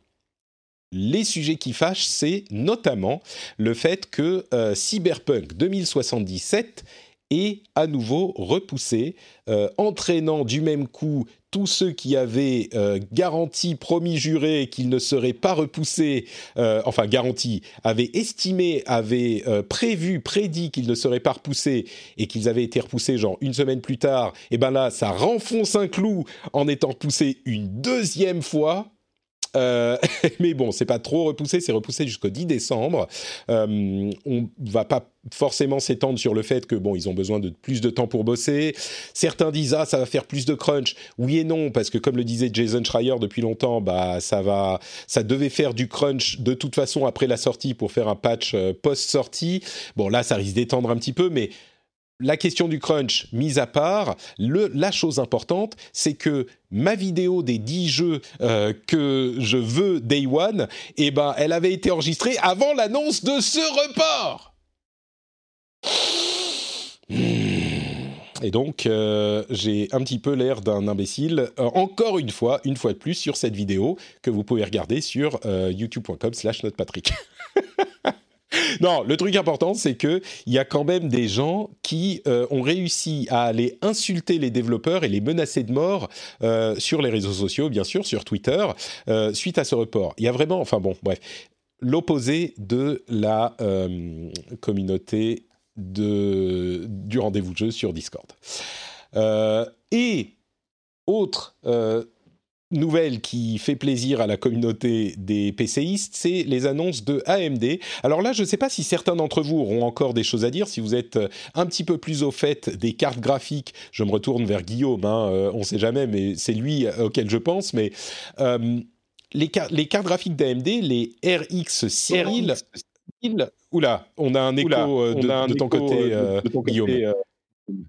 Les sujets qui fâchent, c'est notamment le fait que euh, Cyberpunk 2077 est à nouveau repoussé, euh, entraînant du même coup tous ceux qui avaient euh, garanti, promis, juré qu'il ne serait pas repoussé, euh, enfin garanti, avaient estimé, avaient prévu, prédit qu'il ne serait pas repoussé et qu'ils avaient été repoussés genre une semaine plus tard, et ben là ça renfonce un clou en étant repoussé une deuxième fois euh, mais bon, c'est pas trop repoussé, c'est repoussé jusqu'au 10 décembre. Euh, on va pas forcément s'étendre sur le fait que bon, ils ont besoin de plus de temps pour bosser. Certains disent ah ça va faire plus de crunch. Oui et non parce que comme le disait Jason Schreier depuis longtemps, bah ça va, ça devait faire du crunch de toute façon après la sortie pour faire un patch euh, post sortie. Bon là, ça risque d'étendre un petit peu, mais la question du crunch mise à part, la chose importante, c'est que ma vidéo des 10 jeux euh, que je veux Day One, eh ben, elle avait été enregistrée avant l'annonce de ce report. Et donc, euh, j'ai un petit peu l'air d'un imbécile, euh, encore une fois, une fois de plus, sur cette vidéo que vous pouvez regarder sur youtube.com slash notepatrick. non, le truc important, c'est que il y a quand même des gens qui euh, ont réussi à aller insulter les développeurs et les menacer de mort euh, sur les réseaux sociaux, bien sûr, sur Twitter, euh, suite à ce report. Il y a vraiment, enfin bon, bref, l'opposé de la communauté de, du rendez-vous de jeu sur Discord. et autre nouvelle qui fait plaisir à la communauté des PCistes, c'est les annonces de AMD. Alors là, je ne sais pas si certains d'entre vous auront encore des choses à dire. Si vous êtes euh, un petit peu plus au fait des cartes graphiques, je me retourne vers Guillaume. Hein, euh, on ne sait jamais, mais c'est lui euh, auquel je pense. Mais les, cartes graphiques d'AMD, les RX 6000, oula, on a un écho de, ton côté, Guillaume.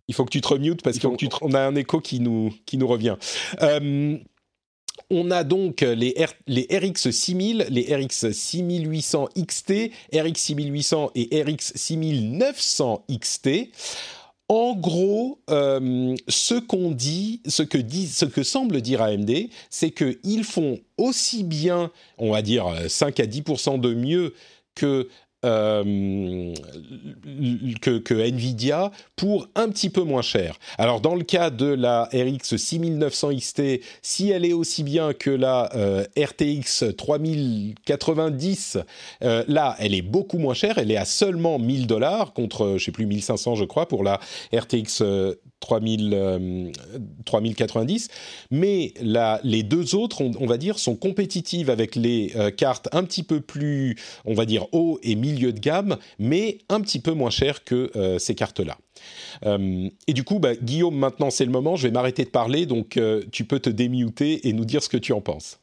Il faut que tu te remutes parce qu'on a un écho qui nous, qui nous revient on a donc les, les RX 6000, les RX 6800 XT, RX 6800 et RX 6900 XT. En gros, euh, ce qu'on dit, ce que dit, ce que semble dire AMD, c'est qu'ils font aussi bien, on va dire 5 à 10% de mieux que euh, que, Nvidia pour un petit peu moins cher. Alors dans le cas de la RX 6900 XT, si elle est aussi bien que la euh, RTX 3090, euh, là elle est beaucoup moins chère, elle est à seulement 1000 dollars contre je sais plus 1500 je crois pour la RTX 3000, 3090, euh, mais les deux autres, on, va dire, sont compétitives avec les euh, cartes un petit peu plus, on va dire, haut et milieu de gamme, mais un petit peu moins chères que euh, ces cartes-là. et du coup, bah, Guillaume, maintenant c'est le moment, je vais m'arrêter de parler, donc tu peux te démuter et nous dire ce que tu en penses.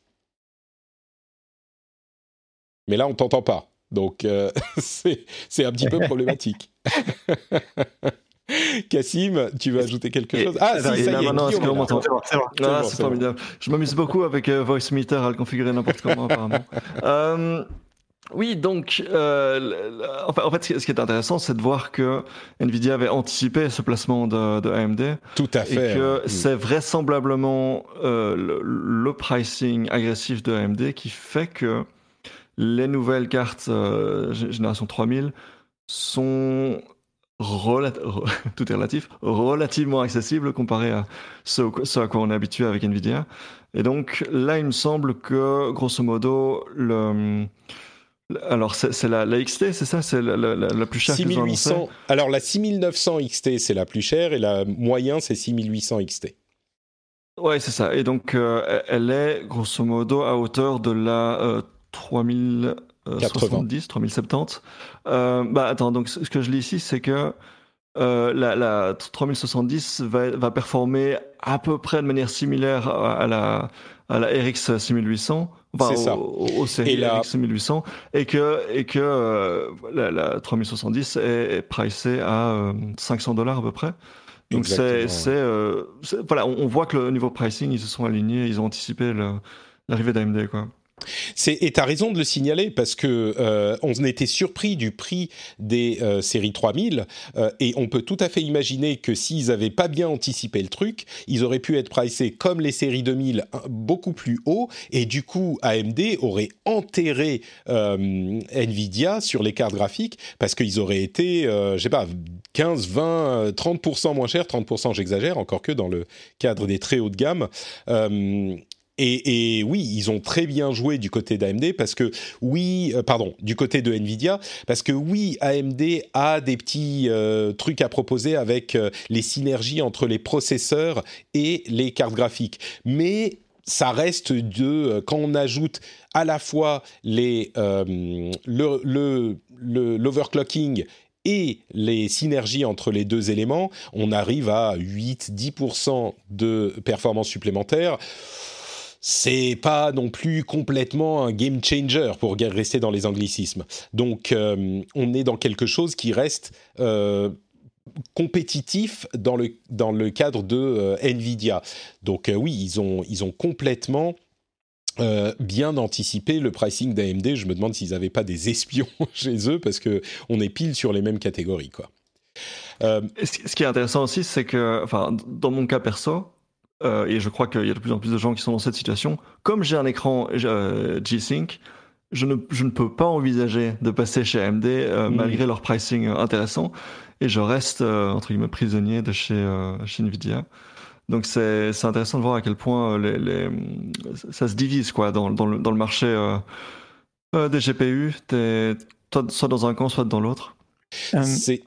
Mais là, on t'entend pas, donc c'est un petit peu problématique. Cassim, tu veux ajouter quelque chose? Ah, si, ça y est, non, c'est formidable. Je m'amuse beaucoup avec euh, Voice Meter à le configurer n'importe comment, apparemment. Euh, oui, donc, euh, en fait, ce qui est intéressant, c'est de voir que Nvidia avait anticipé ce placement de, AMD. Tout à fait. Et que c'est vraisemblablement le, pricing agressif de AMD qui fait que les nouvelles cartes génération 3000 sont tout est relatif, relativement accessible comparé à ce, à quoi on est habitué avec Nvidia. Et donc là, il me semble que, grosso modo, le... Alors, c'est la, la, XT, c'est ça? C'est la, la, plus chère 6800. Alors, la 6900 XT, c'est la plus chère et la moyenne, c'est 6800 XT. Ouais, c'est ça. Et donc, euh, elle est, grosso modo, à hauteur de la 3000. Euh, 70, 3070. Euh, bah attends, donc ce que je lis ici, c'est que euh, la, la, 3070 va, va, performer à peu près de manière similaire à la, à la RX 6800. Enfin, ça. Au, au, RX 6800 et que et que euh, la, la, 3070 est, est pricée à 500 dollars à peu près. Donc c'est c'est voilà, on, on, voit que le niveau pricing ils se sont alignés, ils ont anticipé l'arrivée d'AMD quoi. Et tu as raison de le signaler parce que euh, on était surpris du prix des euh, séries 3000 euh, et on peut tout à fait imaginer que s'ils n'avaient pas bien anticipé le truc, ils auraient pu être pricés comme les séries 2000 beaucoup plus haut et du coup AMD aurait enterré Nvidia sur les cartes graphiques parce qu'ils auraient été, je sais pas, 15, 20, 30% moins cher, 30% j'exagère, encore que dans le cadre des très haut de gamme. Et, oui, ils ont très bien joué du côté d'AMD parce que oui, euh, pardon, du côté de Nvidia parce que oui, AMD a des petits euh, trucs à proposer avec euh, les synergies entre les processeurs et les cartes graphiques, mais ça reste de quand on ajoute à la fois les le l'overclocking et les synergies entre les deux éléments, on arrive à 8-10% de performance supplémentaire c'est pas non plus complètement un game changer pour rester dans les anglicismes. Donc euh, on est dans quelque chose qui reste euh, compétitif dans le, dans le cadre de euh, Nvidia. Donc oui, ils ont, ils ont complètement bien anticipé le pricing d'AMD. Je me demande s'ils n'avaient pas des espions chez eux parce que on est pile sur les mêmes catégories, quoi. Ce qui est intéressant aussi, c'est que, enfin, dans mon cas perso, euh, et je crois qu'il y a de plus en plus de gens qui sont dans cette situation. Comme j'ai un écran euh, G-Sync, je ne, je ne, peux pas envisager de passer chez AMD euh, mm. malgré leur pricing intéressant. Et je reste, entre guillemets, prisonnier de chez, chez Nvidia. Donc c'est intéressant de voir à quel point les, les, ça se divise quoi, dans, dans, le, dans le marché des GPU, soit dans un camp, soit dans l'autre. C'est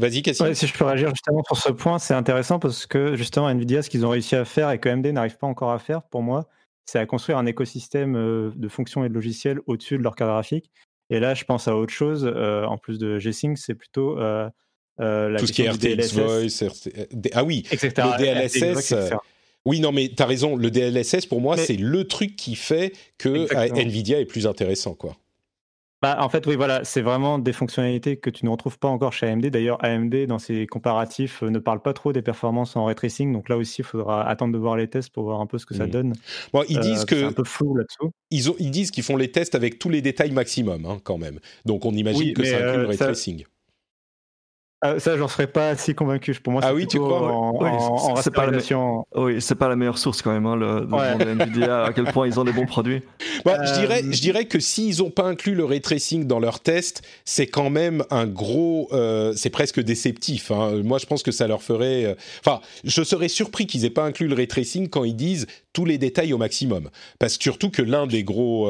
Vas-y, Cassie. si je peux réagir justement sur ce point, c'est intéressant parce que justement, Nvidia, ce qu'ils ont réussi à faire et que AMD n'arrive pas encore à faire, pour moi, c'est à construire un écosystème euh, de fonctions et de logiciels au-dessus de leur carte graphique. Et là, je pense à autre chose, euh, en plus de G-Sync, c'est plutôt euh, la Tout ce qui est RTX Voice, ah oui, etc. le DLSS. Oui, non, mais tu as raison, le DLSS, pour moi, c'est le truc qui fait que Nvidia est plus intéressant, quoi. Bah, en fait, oui, voilà, c'est vraiment des fonctionnalités que tu ne retrouves pas encore chez AMD. D'ailleurs, AMD, dans ses comparatifs, euh, ne parle pas trop des performances en ray tracing. Donc là aussi, il faudra attendre de voir les tests pour voir un peu ce que ça mmh. donne. Bon, ils disent euh, que. C'est un peu flou là-dessous. Ils, ils, disent qu'ils font les tests avec tous les détails maximum, hein, quand même. Donc on imagine que ça inclut le euh, ray tracing. Ah, ça, j'en serais pas si convaincu. Pour moi, ah oui, tu crois en, oui, c'est pas, oui, pas la meilleure source quand même, hein, le, de Nvidia, à quel point ils ont des bons produits. je, euh, dirais, je dirais que s'ils n'ont pas inclus le ray tracing dans leur test, c'est quand même un gros. Euh, c'est presque déceptif. Hein. Moi, je pense que ça leur ferait. Euh, enfin, je serais surpris qu'ils aient pas inclus le ray tracing quand ils disent tous les détails au maximum. Parce que surtout que l'un des gros,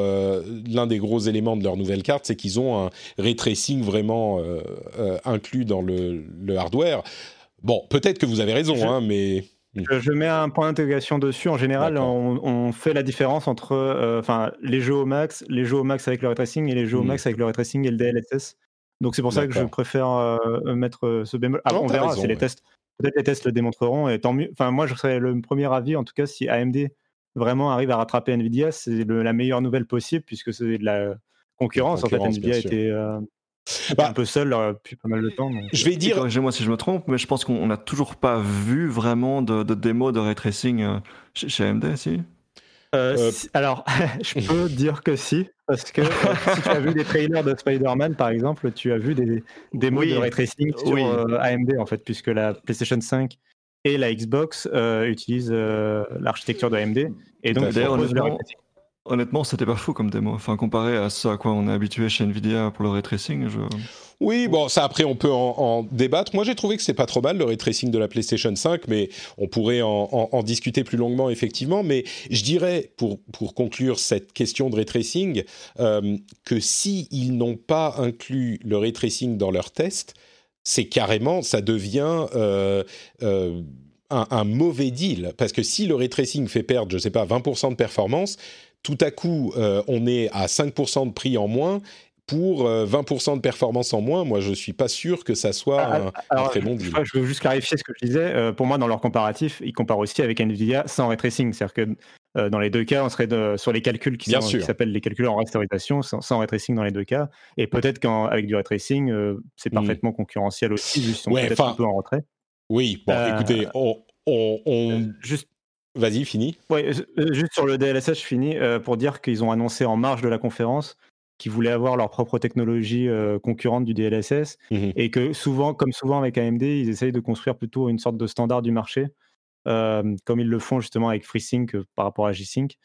l'un des gros éléments de leur nouvelle carte, c'est qu'ils ont un ray tracing vraiment inclus dans le le, hardware. Bon, peut-être que vous avez raison, je, hein, mais. Je, mets un point d'intégration dessus. En général, on, fait la différence entre euh, enfin les jeux au max, les jeux au max avec le ray tracing et les jeux au hmm. max avec le ray tracing et le DLSS. Donc c'est pour ça que je préfère euh, mettre ce bémol. Ah, on verra si les tests. Peut-être les tests le démontreront et tant mieux. Enfin, moi, je serais le premier avis, en tout cas, si AMD vraiment arrive à rattraper Nvidia, c'est la meilleure nouvelle possible puisque c'est de la concurrence. en fait, Nvidia était bah, un peu seul depuis pas mal de temps. Je vais dire. Corrigez-moi si je me trompe, mais je pense qu'on n'a toujours pas vu vraiment de, de démo de ray tracing euh, chez, AMD, si? Euh, euh, alors, je peux dire que si, parce que si tu as vu des trailers de Spider-Man, par exemple, tu as vu des démos de ray tracing sur AMD, en fait, puisque la PlayStation 5 et la Xbox utilisent l'architecture de AMD. Et donc, d'ailleurs, Honnêtement, c'était pas fou comme démo. Enfin, comparé à ce à quoi on est habitué chez Nvidia pour le ray tracing. Oui, bon, ça après on peut en, débattre. Moi, j'ai trouvé que c'est pas trop mal le ray tracing de la PlayStation 5, mais on pourrait en, discuter plus longuement effectivement. Mais je dirais, pour, pour conclure cette question de ray tracing, euh, que si ils n'ont pas inclus le ray tracing dans leur test, c'est carrément, ça devient euh, euh, un, un, mauvais deal. Parce que si le ray tracing fait perdre, je sais pas, 20% de performance, tout à coup, euh, on est à 5% de prix en moins pour 20% euh, de performance en moins, moi je suis pas sûr que ça soit ah, un, très bon deal. Je veux juste clarifier ce que je disais. Euh, pour moi, dans leur comparatif, ils comparent aussi avec Nvidia sans ray tracing. C'est-à-dire que dans les deux cas, on serait sur les calculs qui, s'appellent les calculs en rasterisation, sans, sans ray tracing dans les deux cas. Et peut-être qu'avec du ray tracing, c'est hmm. parfaitement concurrentiel aussi, juste on peut-être un peu en retrait. Oui, bon, écoutez, on, on... Juste Vas-y, fini. Oui, juste sur le DLSS, je finis pour dire qu'ils ont annoncé en marge de la conférence qu'ils voulaient avoir leur propre technologie concurrente du DLSS Mhm. et que souvent, comme souvent avec AMD, ils essayent de construire plutôt une sorte de standard du marché, euh, comme ils le font justement avec FreeSync euh, par rapport à G-Sync.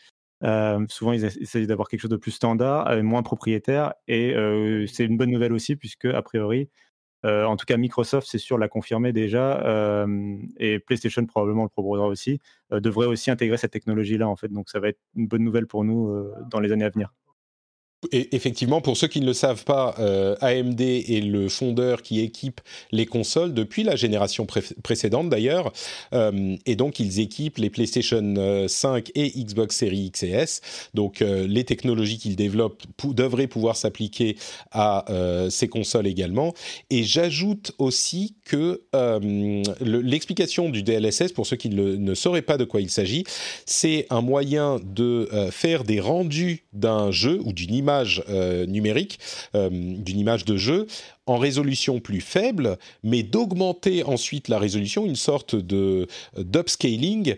Euh, souvent, ils essa- essayent d'avoir quelque chose de plus standard, euh, moins propriétaire, et euh, c'est une bonne nouvelle aussi, puisque a priori, euh, en tout cas Microsoft, c'est sûr, l'a confirmé déjà, euh, et PlayStation probablement le proposera aussi, euh, devrait aussi intégrer cette technologie-là en fait. Donc ça va être une bonne nouvelle pour nous euh, dans les années à venir. Effectivement, pour ceux qui ne le savent pas, euh, AMD est le fondeur qui équipe les consoles depuis la génération pré- précédente d'ailleurs, Euh, et donc ils équipent les PlayStation euh, 5 et Xbox Series X et S. Donc euh, les technologies qu'ils développent devraient pouvoir s'appliquer à euh, ces consoles également. Et j'ajoute aussi que euh, le- l'explication du DLSS, pour ceux qui ne, sauraient pas de quoi il s'agit, c'est un moyen de euh, faire des rendus d'un jeu ou d'une image euh, numérique, euh, d'une image de jeu, en résolution plus faible, mais d'augmenter ensuite la résolution, une sorte de d'upscaling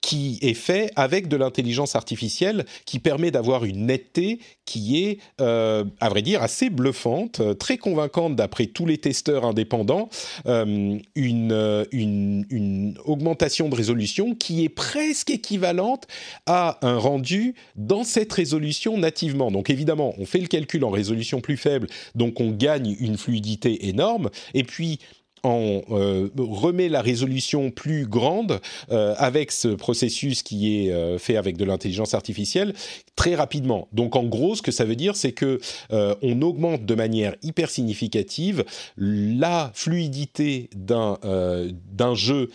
qui est fait avec de l'intelligence artificielle qui permet d'avoir une netteté qui est, euh, à vrai dire, assez bluffante, euh, très convaincante d'après tous les testeurs indépendants, euh, une, une augmentation de résolution qui est presque équivalente à un rendu dans cette résolution nativement. Donc évidemment, on fait le calcul en résolution plus faible, donc on gagne une fluidité énorme, et puis on euh, remet la résolution plus grande euh, avec ce processus qui est euh, fait avec de l'intelligence artificielle très rapidement. Donc en gros, ce que ça veut dire, c'est que on augmente de manière hyper significative la fluidité d'un d'un jeu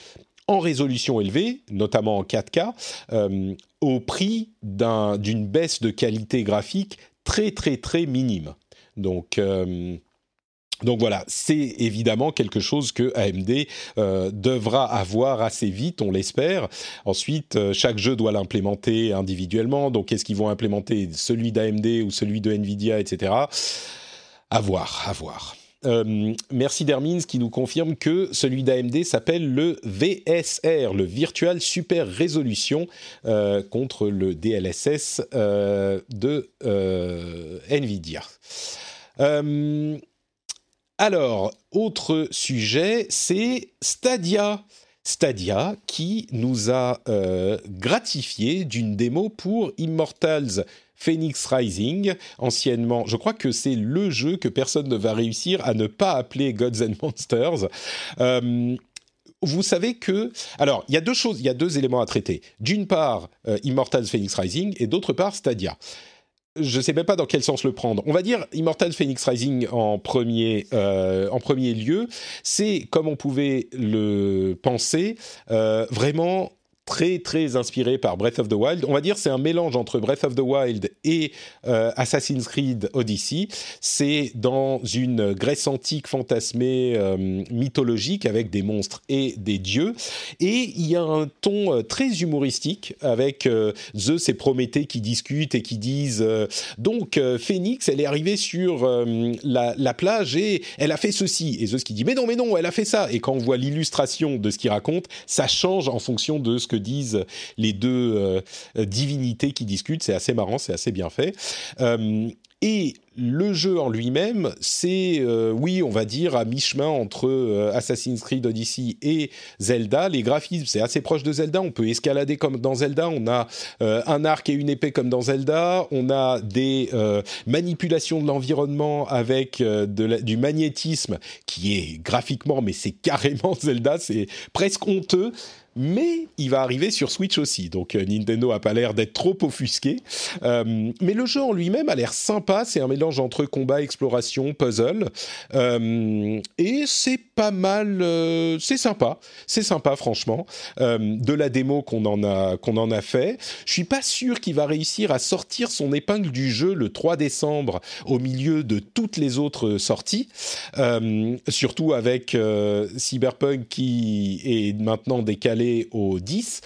en résolution élevée, notamment en 4K, euh, au prix d'un- d'une baisse de qualité graphique très très très minime. Donc donc voilà, c'est évidemment quelque chose que AMD euh, devra avoir assez vite, on l'espère. Ensuite, euh, chaque jeu doit l'implémenter individuellement. Donc, est-ce qu'ils vont implémenter celui d'AMD ou celui de Nvidia, etc. À voir, à voir. Euh, merci Dermins qui nous confirme que celui d'AMD s'appelle le VSR, le Virtual Super Resolution, euh, contre le DLSS de Nvidia. Alors, autre sujet, c'est Stadia. Stadia qui nous a euh, gratifié d'une démo pour Immortals Phoenix Rising, anciennement, je crois que c'est le jeu que personne ne va réussir à ne pas appeler Gods and Monsters. Euh, vous savez que, alors, il y a deux choses, il y a deux éléments à traiter. D'une part, euh, Immortals Phoenix Rising, et d'autre part, Stadia je sais même pas dans quel sens le prendre. On va dire Immortal Phoenix Rising en premier, euh, en premier lieu. C'est, comme on pouvait le penser, euh, vraiment très très inspiré par Breath of the Wild. On va dire c'est un mélange entre Breath of the Wild et euh, Assassin's Creed Odyssey. C'est dans une Grèce antique fantasmée euh, mythologique avec des monstres et des dieux. Et il y a un ton euh, très humoristique avec Zeus et Prométhée qui discutent et qui disent donc Phénix elle est arrivée sur la, la plage et elle a fait ceci et Zeus qui dit mais non mais non elle a fait ça et quand on voit l'illustration de ce qu'il raconte ça change en fonction de ce que disent les deux euh, divinités qui discutent. C'est assez marrant, c'est assez bien fait. Euh, et le jeu en lui-même, c'est, euh, oui, on va dire, à mi-chemin entre Assassin's Creed Odyssey et Zelda. Les graphismes, c'est assez proche de Zelda. On peut escalader comme dans Zelda. On a un arc et une épée comme dans Zelda. On a des manipulations de l'environnement avec du magnétisme qui est graphiquement, mais c'est carrément Zelda. C'est presque honteux mais il va arriver sur Switch aussi. Donc euh, Nintendo a pas l'air d'être trop offusqué. Euh, mais le jeu en lui-même a l'air sympa. C'est un mélange entre combat, exploration, puzzle. Euh, et c'est pas mal. c'est sympa. C'est sympa, franchement. De la démo qu'on en a qu'on en a fait. Je suis pas sûr qu'il va réussir à sortir son épingle du jeu le 3 décembre au milieu de toutes les autres sorties. Surtout avec Cyberpunk qui est maintenant décalé au 10.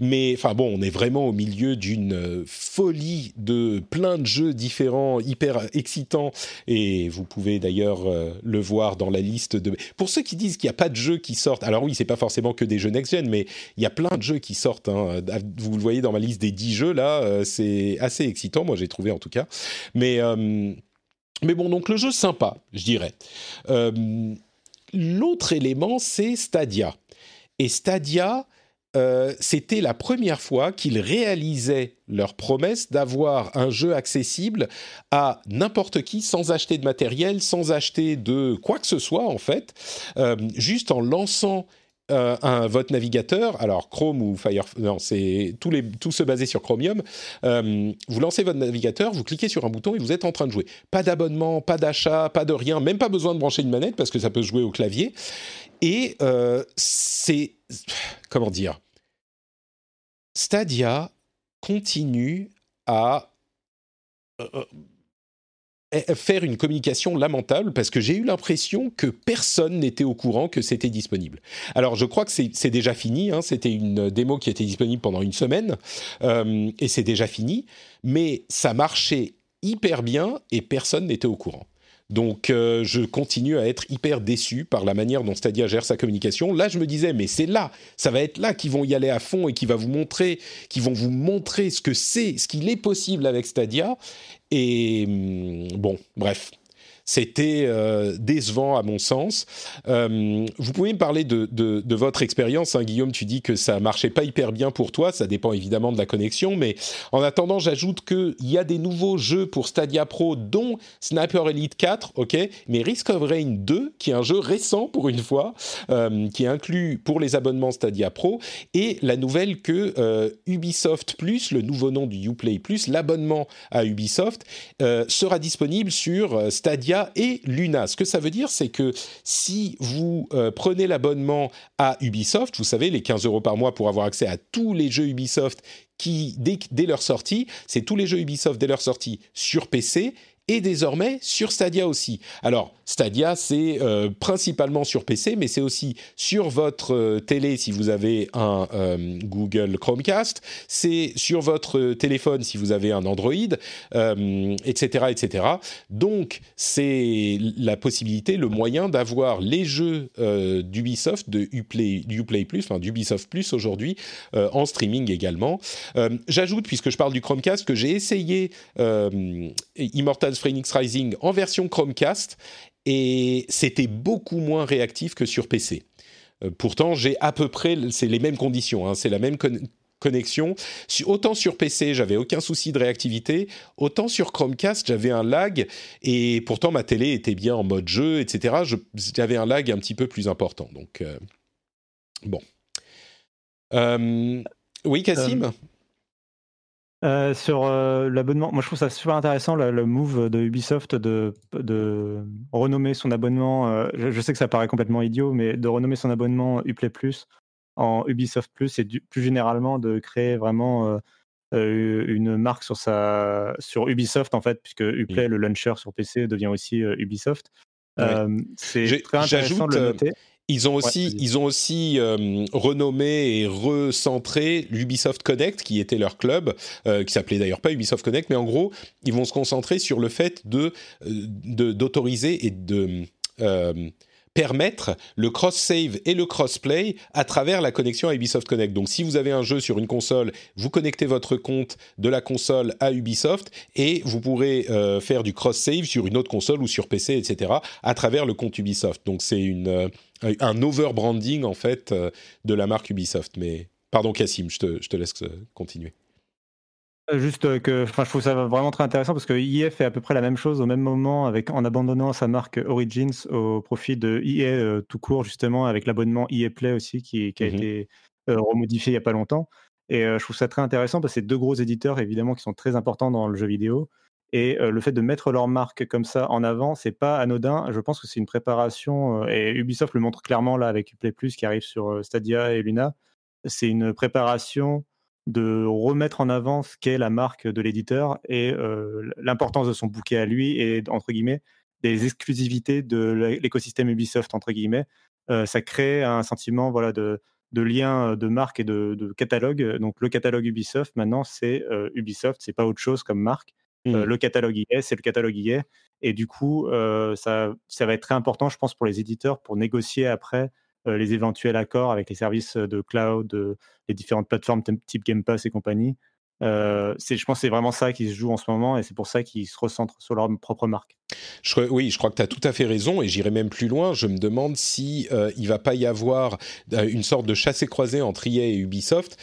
Mais enfin bon, on est vraiment au milieu d'une euh, folie de plein de jeux différents, hyper excitant et vous pouvez d'ailleurs le voir dans la liste de. Pour ceux qui disent qu'il n'y a pas de jeux qui sortent, alors oui, c'est pas forcément que des jeux next-gen, mais il y a plein de jeux qui sortent. Hein. Vous le voyez dans ma liste des 10 jeux là, c'est assez excitant. Moi, j'ai trouvé en tout cas. Mais mais bon, donc le jeu sympa, je dirais. L'autre élément, c'est Stadia. Et Stadia, euh, c'était la première fois qu'ils réalisaient leur promesse d'avoir un jeu accessible à n'importe qui sans acheter de matériel, sans acheter de quoi que ce soit en fait, euh, juste en lançant euh, un, votre navigateur, alors Chrome ou Firefox, non, c'est tout se baser sur Chromium. vous lancez votre navigateur, vous cliquez sur un bouton et vous êtes en train de jouer. Pas d'abonnement, pas d'achat, pas de rien, même pas besoin de brancher une manette parce que ça peut jouer au clavier. Et c'est comment dire Stadia continue à euh, euh, faire une communication lamentable parce que j'ai eu l'impression que personne n'était au courant que c'était disponible. Alors je crois que c'est déjà fini, hein. c'était une démo qui était disponible pendant une semaine euh, et c'est déjà fini, mais ça marchait hyper bien et personne n'était au courant. Donc euh, je continue à être hyper déçu par la manière dont Stadia gère sa communication. Là, je me disais, mais c'est là, ça va être là qu'ils vont y aller à fond et qui va vous montrer, qui vont vous montrer ce que c'est, ce qu'il est possible avec Stadia. Et hum, bon, bref, c'était euh, décevant à mon sens. Euh, vous pouvez me parler de, votre expérience, hein, Guillaume. Tu dis que ça marchait pas hyper bien pour toi. Ça dépend évidemment de la connexion, mais en attendant, j'ajoute qu'il y a des nouveaux jeux pour Stadia Pro, dont Sniper Elite 4, ok, mais Risk of Rain 2, qui est un jeu récent pour une fois, euh, qui est inclus pour les abonnements Stadia Pro, et la nouvelle que Ubisoft Plus, le nouveau nom du Uplay Plus, l'abonnement à Ubisoft, sera disponible sur Stadia et Luna. Ce que ça veut dire, c'est que si vous euh, prenez l'abonnement à Ubisoft, vous savez, les 15 euros par mois pour avoir accès à tous les jeux Ubisoft qui, dès, dès leur sortie, c'est tous les jeux Ubisoft dès leur sortie sur PC et désormais sur Stadia aussi. Alors, Stadia, c'est euh, principalement sur PC, mais c'est aussi sur votre euh, télé si vous avez un euh, Google Chromecast, c'est sur votre téléphone si vous avez un Android, etc., etc. Donc, c'est la possibilité, le moyen d'avoir les jeux d'Ubisoft, de Uplay, Uplay Plus, enfin d'Ubisoft Plus aujourd'hui, en streaming également. J'ajoute, puisque je parle du Chromecast, que j'ai essayé Immortals Phoenix Rising en version Chromecast et c'était beaucoup moins réactif que sur PC. Euh, pourtant, j'ai à peu près, c'est les mêmes conditions, hein, c'est la même connexion. Autant sur PC, j'avais aucun souci de réactivité, autant sur Chromecast, j'avais un lag, et pourtant ma télé était bien en mode jeu, etc. J'avais un lag un petit peu plus important. Donc, euh, bon. Euh, oui, Cassim? Euh, sur euh, l'abonnement, moi je trouve ça super intéressant le, move de Ubisoft de, de renommer son abonnement. Euh, je, sais que ça paraît complètement idiot, mais de renommer son abonnement Uplay Plus en Ubisoft Plus et plus généralement de créer vraiment une marque sur, sa, sur Ubisoft en fait, puisque Uplay, le launcher sur PC, devient aussi Ubisoft. c'est très intéressant de le noter. Ils ont aussi, ils ont aussi euh, renommé et recentré l'Ubisoft Connect, qui était leur club, euh, qui s'appelait d'ailleurs pas Ubisoft Connect, mais en gros, ils vont se concentrer sur le fait de euh, d'autoriser et de permettre le cross-save et le cross-play à travers la connexion à Ubisoft Connect. Donc si vous avez un jeu sur une console, vous connectez votre compte de la console à Ubisoft et vous pourrez euh, faire du cross-save sur une autre console ou sur PC, etc. à travers le compte Ubisoft. Donc c'est une, euh, un over-branding en fait euh, de la marque Ubisoft. Mais pardon Cassim, je te, je te laisse continuer. Euh, juste euh, que, enfin, je trouve ça vraiment très intéressant parce que EA fait à peu près la même chose au même moment avec, en abandonnant sa marque Origins au profit de EA euh, tout court justement avec l'abonnement EA Play aussi qui, qui a mmh été remodifié il y a pas longtemps. Et je trouve ça très intéressant parce que c'est deux gros éditeurs évidemment qui sont très importants dans le jeu vidéo. Et le fait de mettre leur marque comme ça en avant, c'est pas anodin. Je pense que c'est une préparation et Ubisoft le montre clairement là avec Plus qui arrive sur Stadia et Luna. C'est une préparation de remettre en avant ce qu'est la marque de l'éditeur et euh, l'importance de son bouquet à lui et entre guillemets des exclusivités de l'écosystème Ubisoft entre guillemets. Euh, ça crée un sentiment voilà de, de lien de marque et de, catalogue. Donc le catalogue Ubisoft maintenant c'est euh, Ubisoft, c'est pas autre chose comme marque. Euh, Mhm. le catalogue y est, c'est le catalogue y est. Et du coup, euh, ça, ça va être très important, je pense, pour les éditeurs pour négocier après euh, les éventuels accords avec les services de cloud, de- les différentes plateformes type Game Pass et compagnie. Euh, je pense que c'est vraiment ça qui se joue en ce moment et c'est pour ça qu'ils se recentrent sur leur propre marque. Je oui, je crois que tu as tout à fait raison et j'irai même plus loin. Je me demande si euh, il va pas y avoir une sorte de chassé-croisé entre EA et Ubisoft.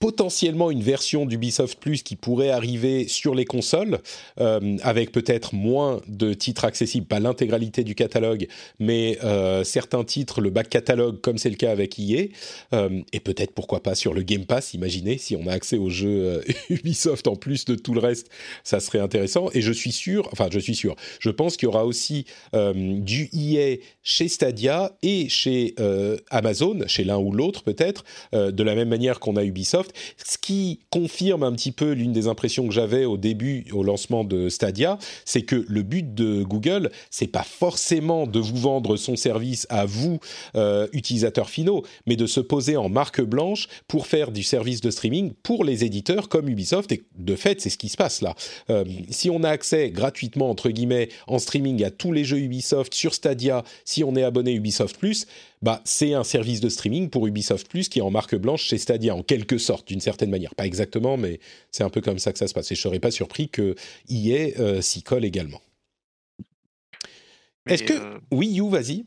Potentiellement une version d'Ubisoft Plus qui pourrait arriver sur les consoles, euh, avec peut-être moins de titres accessibles, pas l'intégralité du catalogue, mais euh, certains titres, le back catalogue, comme c'est le cas avec EA, euh, et peut-être pourquoi pas sur le Game Pass, imaginez, si on a accès aux jeux Ubisoft en plus de tout le reste, ça serait intéressant. Et je suis sûr, enfin je suis sûr, je pense qu'il y aura aussi du EA chez Stadia et chez Amazon, chez l'un ou l'autre peut-être, de la même manière qu'on a Ubisoft, ce qui confirme un petit peu l'une des impressions que j'avais au début, au lancement de Stadia, c'est que le but de Google, c'est pas forcément de vous vendre son service à vous, euh, utilisateurs finaux, mais de se poser en marque blanche pour faire du service de streaming pour les éditeurs comme Ubisoft. Et de fait, c'est ce qui se passe là. Euh, si on a accès gratuitement, entre guillemets, en streaming à tous les jeux Ubisoft sur Stadia, si on est abonné Ubisoft Plus, bah, c'est un service de streaming pour Ubisoft Plus qui est en marque blanche chez Stadia, en quelque sorte, d'une certaine manière. Pas exactement, mais c'est un peu comme ça que ça se passe. Et je serais pas surpris que EA euh, s'y colle également. Est-ce que... euh, Oui, You, vas-y.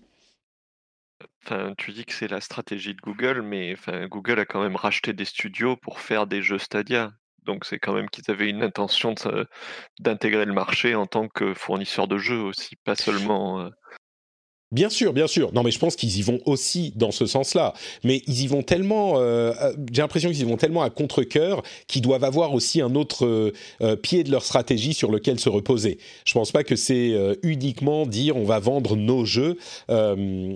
Enfin, tu dis que c'est la stratégie de Google, mais enfin, Google a quand même racheté des studios pour faire des jeux Stadia. Donc c'est quand même qu'ils avaient une intention d'intégrer le marché en tant que fournisseur de jeux aussi, pas seulement. euh, Bien sûr, bien sûr. Non, mais je pense qu'ils y vont aussi dans ce sens-là. Mais ils y vont tellement. euh, euh, J'ai l'impression qu'ils y vont tellement à contre-cœur qu'ils doivent avoir aussi un autre euh, pied de leur stratégie sur lequel se reposer. Je pense pas que c'est uniquement dire on va vendre nos jeux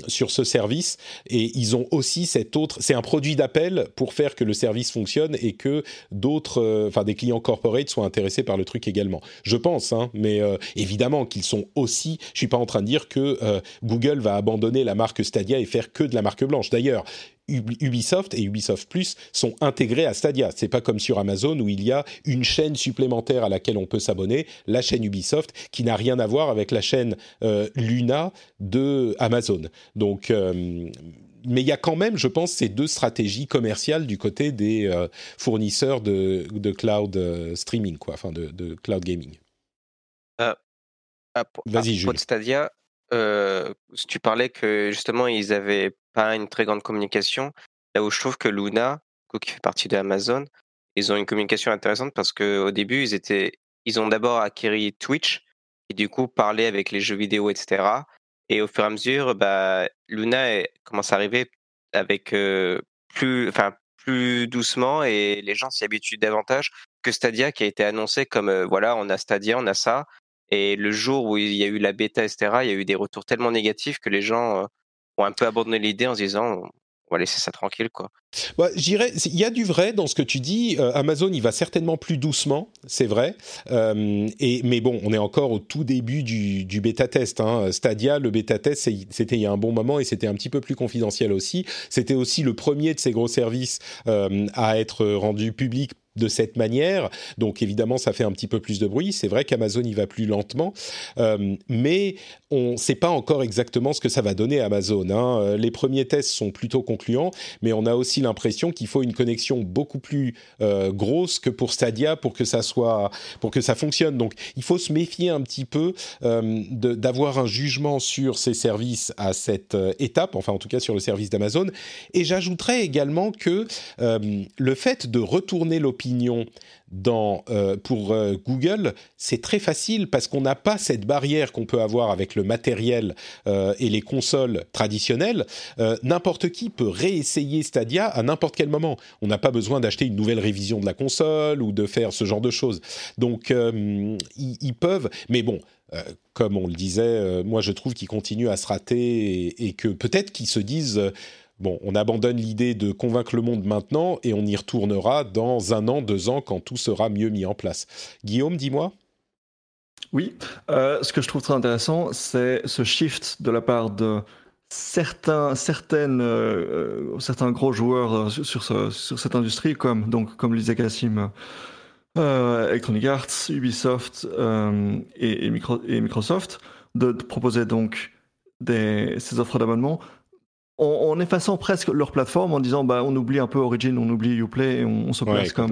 sur ce service. Et ils ont aussi cet autre. C'est un produit d'appel pour faire que le service fonctionne et que d'autres, enfin des clients corporate soient intéressés par le truc également. Je pense, hein, mais évidemment qu'ils sont aussi. Je suis pas en train de dire que euh, Google va abandonner la marque Stadia et faire que de la marque blanche. D'ailleurs, Ub- Ubisoft et Ubisoft Plus sont intégrés à Stadia. C'est pas comme sur Amazon où il y a une chaîne supplémentaire à laquelle on peut s'abonner, la chaîne Ubisoft, qui n'a rien à voir avec la chaîne euh, Luna de Amazon. Donc euh, mais il y a quand même, je pense, ces deux stratégies commerciales du côté des euh, fournisseurs de, de cloud streaming, quoi, enfin de, de cloud gaming. Vas-y, Jules. Stadia, euh, tu parlais que justement ils avaient pas une très grande communication. Là où je trouve que Luna, qui fait partie de Amazon, ils ont une communication intéressante parce que au début ils étaient, ils ont d'abord acquis Twitch et du coup parlé avec les jeux vidéo, etc. Et au fur et à mesure, bah, Luna commence à arriver avec plus, enfin plus doucement et les gens s'y habituent davantage que Stadia qui a été annoncé comme voilà on a Stadia, on a ça. Et le jour où il y a eu la bêta, etc., il y a eu des retours tellement négatifs que les gens euh, ont un peu abandonné l'idée en se disant on va laisser ça tranquille, quoi. C'est- il y a du vrai dans ce que tu dis. Euh, Amazon, il va certainement plus doucement, c'est vrai. Euh, et mais bon, on est encore au tout début du, bêta test. Hein. Stadia, le bêta test, c'était il y a un bon moment et c'était un petit peu plus confidentiel aussi. C'était aussi le premier de ces gros services à être rendu public de cette manière. Donc évidemment, ça fait un petit peu plus de bruit. C'est vrai qu'Amazon y va plus lentement, Euh, mais on ne sait pas encore exactement ce que ça va donner à Amazon. hein. Euh, Les premiers tests sont plutôt concluants, mais on a aussi l'impression qu'il faut une connexion beaucoup plus euh, grosse que pour Stadia pour que ça soit, pour que ça fonctionne. Donc il faut se méfier un petit peu d'avoir un jugement sur ces services à cette étape, enfin en tout cas sur le service d'Amazon. Et j'ajouterais également que le fait de retourner l'opinion dans, euh, pour euh, Google, c'est très facile parce qu'on n'a pas cette barrière qu'on peut avoir avec le matériel euh, et les consoles traditionnelles. N'importe qui peut réessayer Stadia à n'importe quel moment. On n'a pas besoin d'acheter une nouvelle révision de la console ou de faire ce genre de choses. Donc, ils, peuvent. Mais bon. comme on le disait, moi je trouve qu'ils continuent à se rater et, que peut-être qu'ils se disent bon, on abandonne l'idée de convaincre le monde maintenant et on y retournera dans un an, deux ans quand tout sera mieux mis en place. Guillaume, dis-moi. Oui, euh, ce que je trouve très intéressant, c'est ce shift de la part de certains, certaines, euh, certains gros joueurs euh, sur, sur, ce- sur cette industrie, comme, donc, comme le disait Cassim, euh, Electronic Arts, Ubisoft et, et, Micro- et Microsoft de, de proposer donc des, ces offres d'abonnement en, en effaçant presque leur plateforme en disant bah, on oublie un peu Origin, on oublie Uplay et on, on se Ouais, place comme,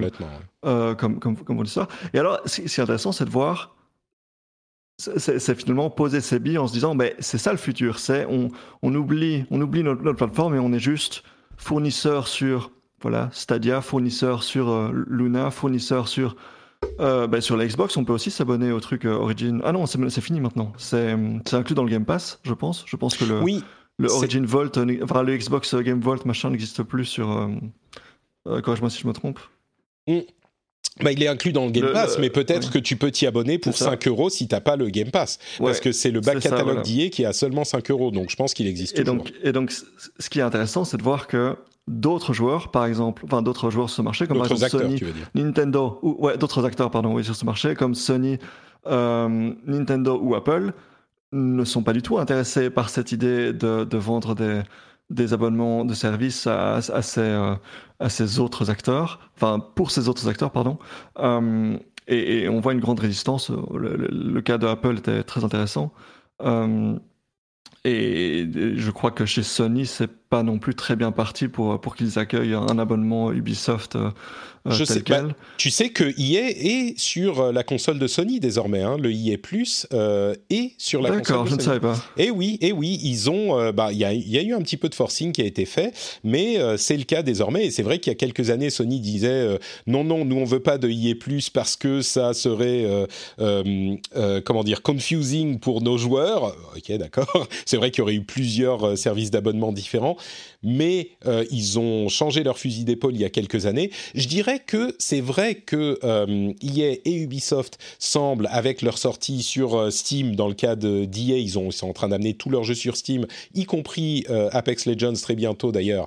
euh, comme, comme, comme on dit ça. Et alors, ce qui ce qui est intéressant, c'est de voir, c'est- c'est c'est finalement poser ses billes en se disant, ben, c'est ça le futur, c'est on, on oublie, on oublie notre, notre plateforme et on est juste fournisseur sur voilà, Stadia, fournisseur sur euh, Luna, fournisseur sur, euh, ben, sur la Xbox. On peut aussi s'abonner au truc euh, Origin. Ah non, c'est c'est fini maintenant. C'est c'est inclus dans le Game Pass, je pense. Je pense que le, Oui, le Origin Vault, euh, enfin le Xbox Game Vault machin n'existe plus sur. Euh, euh, Corrige-moi si je me trompe. bah, il est inclus dans le Game Pass, le- mais peut-être oui. que tu peux t'y abonner pour C'est ça. 5 euros si t'as pas le Game Pass. Parce que c'est le ça, catalogue voilà. d'IA qui à seulement 5 euros, donc je pense qu'il existe Et toujours. donc, et donc, ce qui est intéressant, c'est de voir que d'autres joueurs, par exemple, enfin d'autres joueurs sur ce marché, comme par D'autres exemple acteurs, Sony. Nintendo, ou ouais, d'autres acteurs, pardon, oui, sur ce marché, comme Sony, euh, Nintendo ou Apple, ne sont pas du tout intéressés par cette idée de, vendre des, abonnements de services à, à ces, euh, à ces autres acteurs, enfin pour ces autres acteurs, pardon. Euh, et, on voit une grande résistance. Le cas de Apple était très intéressant. Euh, et je crois que chez Sony, c'est pas non plus très bien parti pour, pour qu'ils accueillent un abonnement Ubisoft euh, euh, Je tel sais quel. Tu sais que EA est sur euh, la console de Sony désormais, hein, le EA Plus euh, est sur la console D'accord, de je ne Sony. savais pas. Et oui, et oui, ils ont, euh, bah, il y a, il y a eu un petit peu de forcing qui a été fait, mais euh, c'est le cas désormais. Et c'est vrai qu'il y a quelques années, Sony disait euh, non, non, nous on veut pas de EA Plus parce que ça serait, euh, euh, euh, comment dire, confusing pour nos joueurs. Ok, d'accord. C'est vrai qu'il y aurait eu plusieurs euh, services d'abonnement différents, mais euh, ils ont changé leur fusil d'épaule il y a quelques années. Je dirais que c'est vrai que euh, EA et Ubisoft semblent, avec leur sortie sur euh, Steam, dans le cas de d'EA, ils, ont, ils sont en train d'amener tous leurs jeux sur Steam, y compris euh, Apex Legends très bientôt d'ailleurs,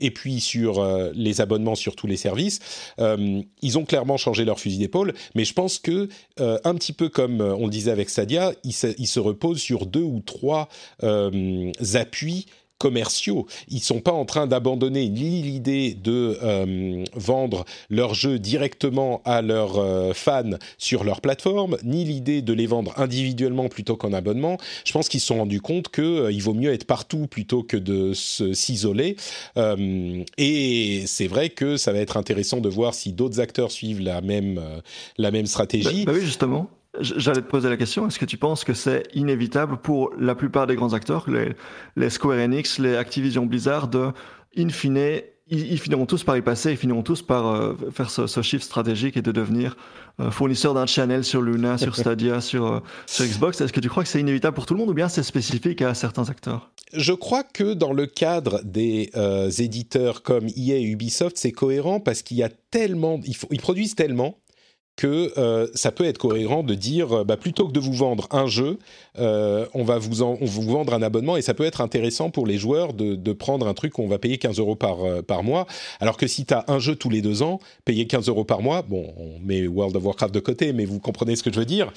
et puis sur les abonnements sur tous les services. Ils ont clairement changé leur fusil d'épaule, mais je pense que, un petit peu comme on le disait avec Stadia, ils se, ils se reposent sur deux ou trois appuis commerciaux. Ils sont pas en train d'abandonner ni l'idée de euh, vendre leurs jeux directement à leurs euh, fans sur leur plateforme, ni l'idée de les vendre individuellement plutôt qu'en abonnement. Je pense qu'ils se sont rendus compte que euh, il vaut mieux être partout plutôt que de s'isoler. Euh, et c'est vrai que ça va être intéressant de voir si d'autres acteurs suivent la même la même stratégie. Bah, bah oui, justement. J'allais te poser la question, est-ce que tu penses que c'est inévitable pour la plupart des grands acteurs, les, les Square Enix, les Activision Blizzard, de, in fine, ils, ils finiront tous par y passer, ils finiront tous par euh, faire ce, ce shift stratégique et de devenir euh, fournisseur d'un channel sur Luna, sur Stadia, sur, euh, sur Xbox. Est-ce que tu crois que c'est inévitable pour tout le monde ou bien c'est spécifique à certains acteurs? Je crois que dans le cadre des euh, éditeurs comme EA et Ubisoft, c'est cohérent parce qu'il y a tellement, ils produisent tellement que euh, ça peut être cohérent de dire, euh, bah, plutôt que de vous vendre un jeu, euh, on va vous on vendre un abonnement et ça peut être intéressant pour les joueurs de, prendre un truc qu'on va payer 15 euros par, mois. Alors que si tu as un jeu tous les deux ans, payer 15 euros par mois, bon, on met World of Warcraft de côté, mais vous comprenez ce que je veux dire,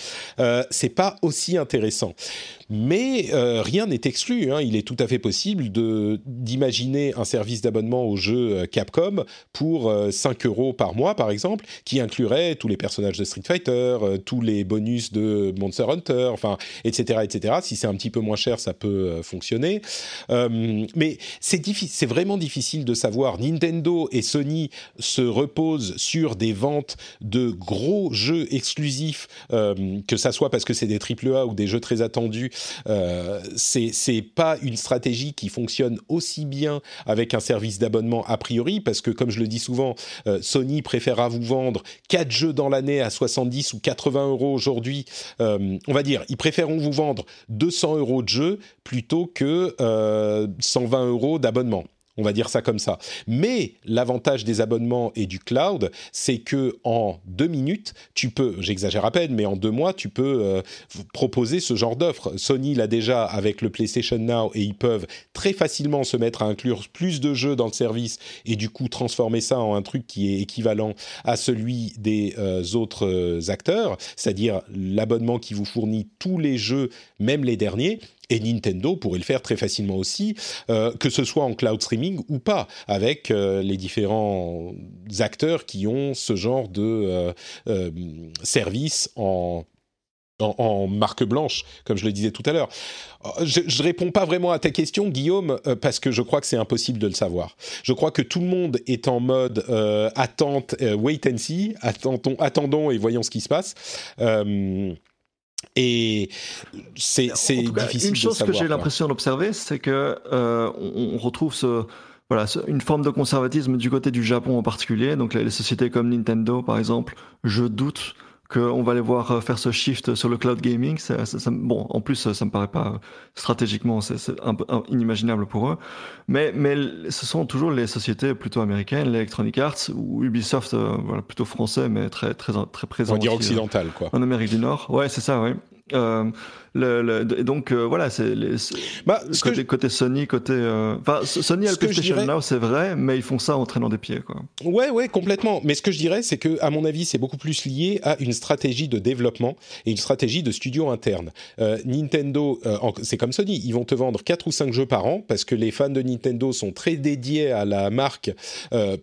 c'est pas aussi intéressant. Mais rien n'est exclu. hein. Il est tout à fait possible d'imaginer un service d'abonnement au jeu Capcom pour euh, 5 euros par mois, par exemple, qui inclurait tous les de Street Fighter, euh, tous les bonus de Monster Hunter, enfin, etc., etc. Si c'est un petit peu moins cher, ça peut euh, fonctionner. Euh, mais c'est c'est vraiment difficile de savoir. Nintendo et Sony se reposent sur des ventes de gros jeux exclusifs, que ça soit parce que c'est des AAA ou des jeux très attendus. Euh, c'est pas une stratégie qui fonctionne aussi bien avec un service d'abonnement a priori, parce que comme je le dis souvent, Sony préférera vous vendre 4 jeux dans à 70 ou 80 euros aujourd'hui. Euh, on va dire, ils préféreront vous vendre 200 euros de jeu plutôt que euh, 120 euros d'abonnement. On va dire ça comme ça. Mais l'avantage des abonnements et du cloud, c'est que en deux minutes, tu peux, j'exagère à peine, mais en deux mois, tu peux euh, proposer ce genre d'offre. Sony l'a déjà avec le PlayStation Now et ils peuvent très facilement se mettre à inclure plus de jeux dans le service et du coup transformer ça en un truc qui est équivalent à celui des euh, autres euh, acteurs, c'est-à-dire l'abonnement qui vous fournit tous les jeux, même les derniers. Et Nintendo pourrait le faire très facilement aussi, euh, que ce soit en cloud streaming ou pas, avec euh, les différents acteurs qui ont ce genre de euh, service en, en, marque blanche, comme je le disais tout à l'heure. Je ne réponds pas vraiment à ta question, Guillaume, parce que je crois que c'est impossible de le savoir. Je crois que tout le monde est en mode attente, wait and see, attendons, attendons et voyons ce qui se passe. Et c'est difficile. Une chose que j'ai l'impression d'observer, c'est que euh, on, retrouve ce, voilà, une forme de conservatisme du côté du Japon en particulier. Donc les, sociétés comme Nintendo, par exemple, je doute qu'on va les voir euh, faire ce shift sur le cloud gaming. Ça, bon, en plus, ça, me paraît pas stratégiquement, c'est un peu inimaginable pour eux. Mais, mais ce sont toujours les sociétés plutôt américaines, l'Electronic Arts ou Ubisoft, euh, voilà, plutôt français, mais très très très présent. On dire occidental, quoi. En Amérique du Nord. Ouais, c'est ça. Euh, le, donc euh, voilà, c'est bah, côté, côté, Sony, côté. Euh, enfin, Sony a le PlayStation Now, c'est vrai, mais ils font ça en traînant des pieds, quoi. Ouais, ouais, complètement. Mais ce que je dirais, c'est que, à mon avis, c'est beaucoup plus lié à une stratégie de développement et une stratégie de studio interne. Euh, Nintendo, c'est comme Sony, ils vont te vendre 4 ou 5 jeux par an parce que les fans de Nintendo sont très dédiés à la marque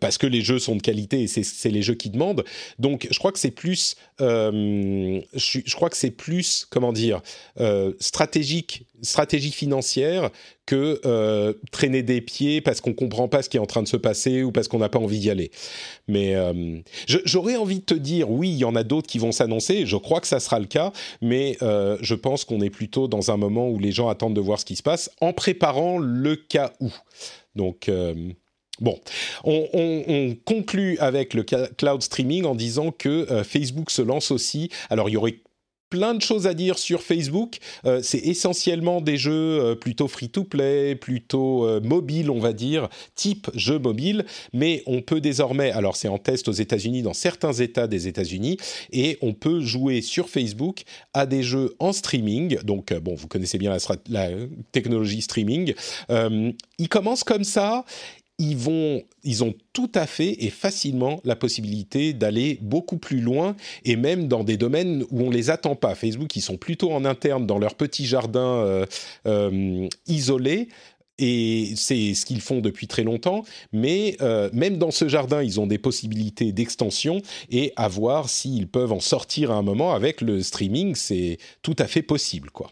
parce que les jeux sont de qualité et c'est les jeux qui demandent. Donc, je crois que c'est plus, je, je, crois que c'est plus, comment dire. Euh, stratégique, stratégie financière que euh, traîner des pieds parce qu'on comprend pas ce qui est en train de se passer ou parce qu'on n'a pas envie d'y aller. Mais euh, j'aurais envie de te dire, oui, il y en a d'autres qui vont s'annoncer. Je crois que ça sera le cas, mais je pense qu'on est plutôt dans un moment où les gens attendent de voir ce qui se passe en préparant le cas où. Donc Bon, on, on, conclut avec le cloud streaming en disant que Facebook se lance aussi. Alors, il y aurait plein de choses à dire sur Facebook. Euh, c'est essentiellement des jeux euh, plutôt free-to-play, plutôt euh, mobile, on va dire, type jeu mobile. Mais on peut désormais, alors c'est en test aux États-Unis, dans certains États des États-Unis, et on peut jouer sur Facebook à des jeux en streaming. Donc, bon, vous connaissez bien la, la technologie streaming. il commence comme ça ils, vont, ont tout à fait et facilement la possibilité d'aller beaucoup plus loin et même dans des domaines où on les attend pas. Facebook, ils sont plutôt en interne dans leur petit jardin euh, euh, isolé. Et c'est ce qu'ils font depuis très longtemps, mais euh, même dans ce jardin, ils ont des possibilités d'extension et à voir s'ils peuvent en sortir à un moment avec le streaming, c'est tout à fait possible, quoi.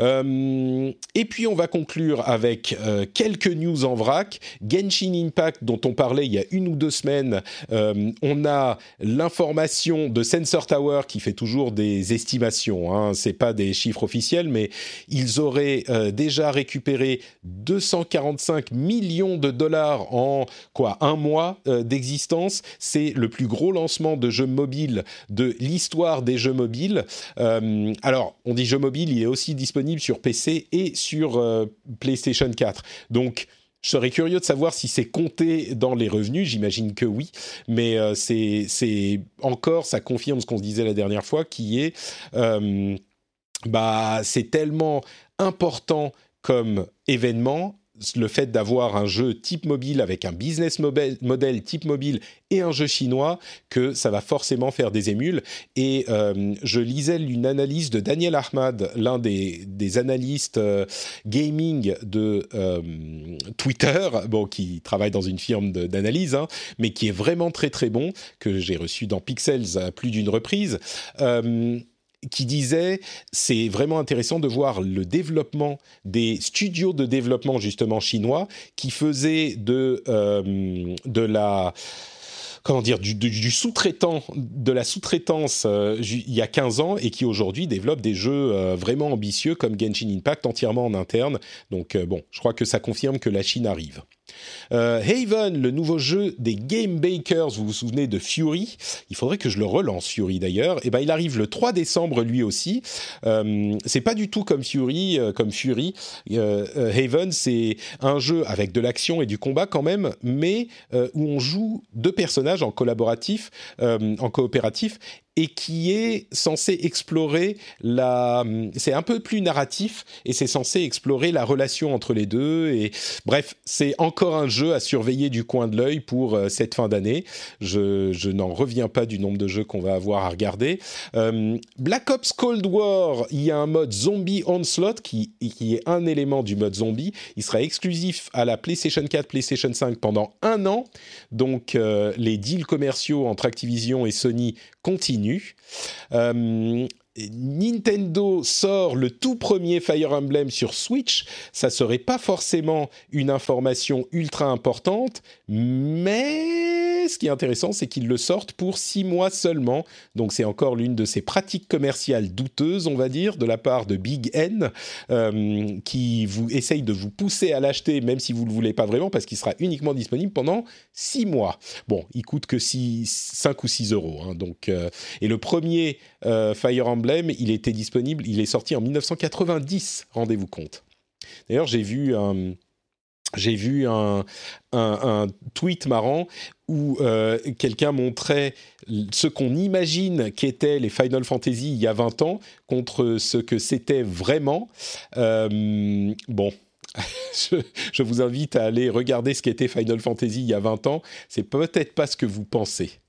Euh, et puis on va conclure avec euh, quelques news en vrac. Genshin Impact dont on parlait il y a une ou deux semaines. Euh, on a l'information de Sensor Tower qui fait toujours des estimations. Hein, c'est pas des chiffres officiels, mais ils auraient déjà récupéré 245 millions de dollars en quoi un mois d'existence. C'est le plus gros lancement de jeux mobiles de l'histoire des jeux mobiles. alors on dit jeux mobiles, il est aussi disponible sur PC et sur euh, PlayStation 4. Donc, je serais curieux de savoir si c'est compté dans les revenus, j'imagine que oui, mais euh, c'est encore, ça confirme ce qu'on se disait la dernière fois, qui est, euh, bah, c'est tellement important comme événement le fait d'avoir un jeu type mobile avec un business model type mobile et un jeu chinois que ça va forcément faire des émules. Et euh, je lisais une analyse de Daniel Ahmad, l'un des, analystes euh, gaming de euh, Twitter, bon, qui travaille dans une firme d'analyse, hein, mais qui est vraiment très très bon, que j'ai reçu dans Pixels à plus d'une reprise qui disait c'est vraiment intéressant de voir le développement des studios de développement justement chinois qui faisaient de euh, de la comment dire, du, sous-traitant, de la sous-traitance euh, il y a 15 ans et qui aujourd'hui développe des jeux euh, vraiment ambitieux comme Genshin Impact entièrement en interne. Donc bon, je crois que ça confirme que la Chine arrive. Euh, Haven, le nouveau jeu des Game Bakers, vous vous souvenez de Fury? Il faudrait que je le relance, Fury d'ailleurs. Et eh ben, il arrive le 3 décembre lui aussi. Euh, c'est pas du tout comme Fury, euh, comme Fury. Haven, c'est un jeu avec de l'action et du combat quand même, mais où on joue deux personnages en collaboratif, en coopératif, et qui est censé explorer la. C'est un peu plus narratif et c'est censé explorer la relation entre les deux. Et bref, c'est encore un jeu à surveiller du coin de l'œil pour euh, cette fin d'année. Je, je n'en reviens pas du nombre de jeux qu'on va avoir à regarder. Euh, Black Ops Cold War, il y a un mode Zombie Onslaught qui, qui est un élément du mode zombie. Il sera exclusif à la PlayStation 4, PlayStation 5 pendant un an. Donc euh, les deals commerciaux entre Activision et Sony continuent. Euh, Nintendo sort le tout premier Fire Emblem sur Switch, ça serait pas forcément une information ultra importante, mais ce qui est intéressant, c'est qu'ils le sortent pour six mois seulement. Donc c'est encore l'une de ces pratiques commerciales douteuses, on va dire, de la part de Big N, euh, qui vous essaye de vous pousser à l'acheter, même si vous ne le voulez pas vraiment, parce qu'il sera uniquement disponible pendant six mois. Bon, il coûte que 6, 5 ou 6 euros. hein, donc, euh, et le premier euh, Fire Emblem, il était disponible, il est sorti en 1990, rendez-vous compte. D'ailleurs, j'ai vu un, j'ai vu un, un tweet marrant où euh, quelqu'un montrait ce qu'on imagine qu'étaient les Final Fantasy il y a 20 ans contre ce que c'était vraiment. Euh, bon. Je, je vous invite à aller regarder ce qu'était Final Fantasy il y a 20 ans. C'est peut-être pas ce que vous pensez.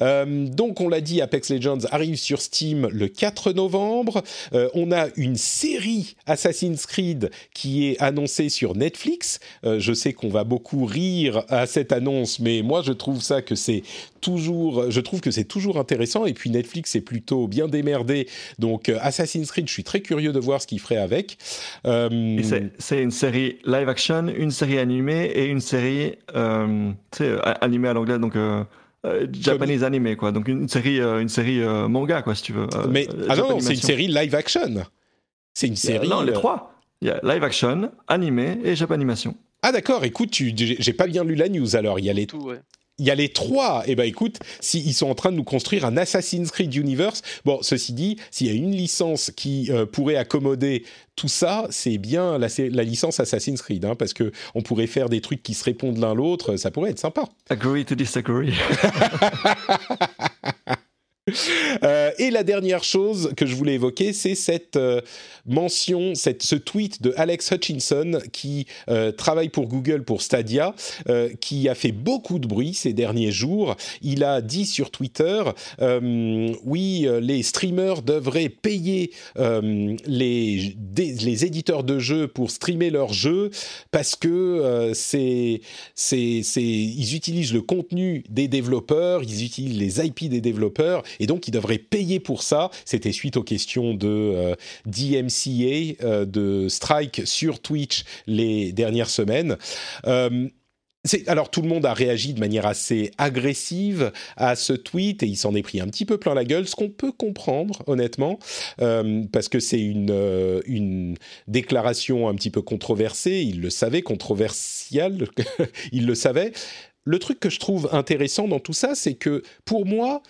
Euh, donc, on l'a dit, Apex Legends arrive sur Steam le 4 novembre. Euh, on a une série Assassin's Creed qui est annoncée sur Netflix. Euh, je sais qu'on va beaucoup rire à cette annonce, mais moi, je trouve ça que c'est toujours, je trouve que c'est toujours intéressant. Et puis Netflix est plutôt bien démerdé. Donc, Assassin's Creed, je suis très curieux de voir ce qu'il ferait avec. C'est- une série live action, une série animée et une série animée à l'anglais, donc euh, Japanese animé, quoi. Donc une série, euh, une série euh, manga, quoi, si tu veux. euh, mais euh, ah non, c'est une série live action. C'est une série. Non, les euh, trois. Il y a live action, animé et Japanimation. Ah d'accord, écoute, tu- j'ai j'ai pas bien lu la news alors. Il y a les Tout, ouais. Il y a les trois. Eh ben écoute, si ils sont en train de nous construire un Assassin's Creed Universe. Bon, ceci dit, s'il y a une licence qui euh, pourrait accommoder tout ça, c'est bien la licence Assassin's Creed, hein, parce que on pourrait faire des trucs qui se répondent l'un l'autre. Ça pourrait être sympa. Agree to disagree. Euh, et la dernière chose que je voulais évoquer, c'est cette euh, mention, cette, ce tweet de Alex Hutchinson qui euh, travaille pour Google pour Stadia, qui a fait beaucoup de bruit ces derniers jours. Il a dit sur Twitter, oui, les streamers devraient payer les, les éditeurs de jeux pour streamer leurs jeux parce que c'est, c'est, c'est, ils utilisent le contenu des développeurs, ils utilisent les IP des développeurs, et donc ils devraient payer pour ça. C'était suite aux questions de euh, DMCA, euh, de Strike sur Twitch les dernières semaines. Euh, alors tout le monde a réagi de manière assez agressive à ce tweet et il s'en est pris un petit peu plein la gueule, ce qu'on peut comprendre honnêtement, parce que c'est une, une déclaration un petit peu controversée, il le savait, controversiale, il le savait. Le truc que je trouve intéressant dans tout ça, c'est que pour moi,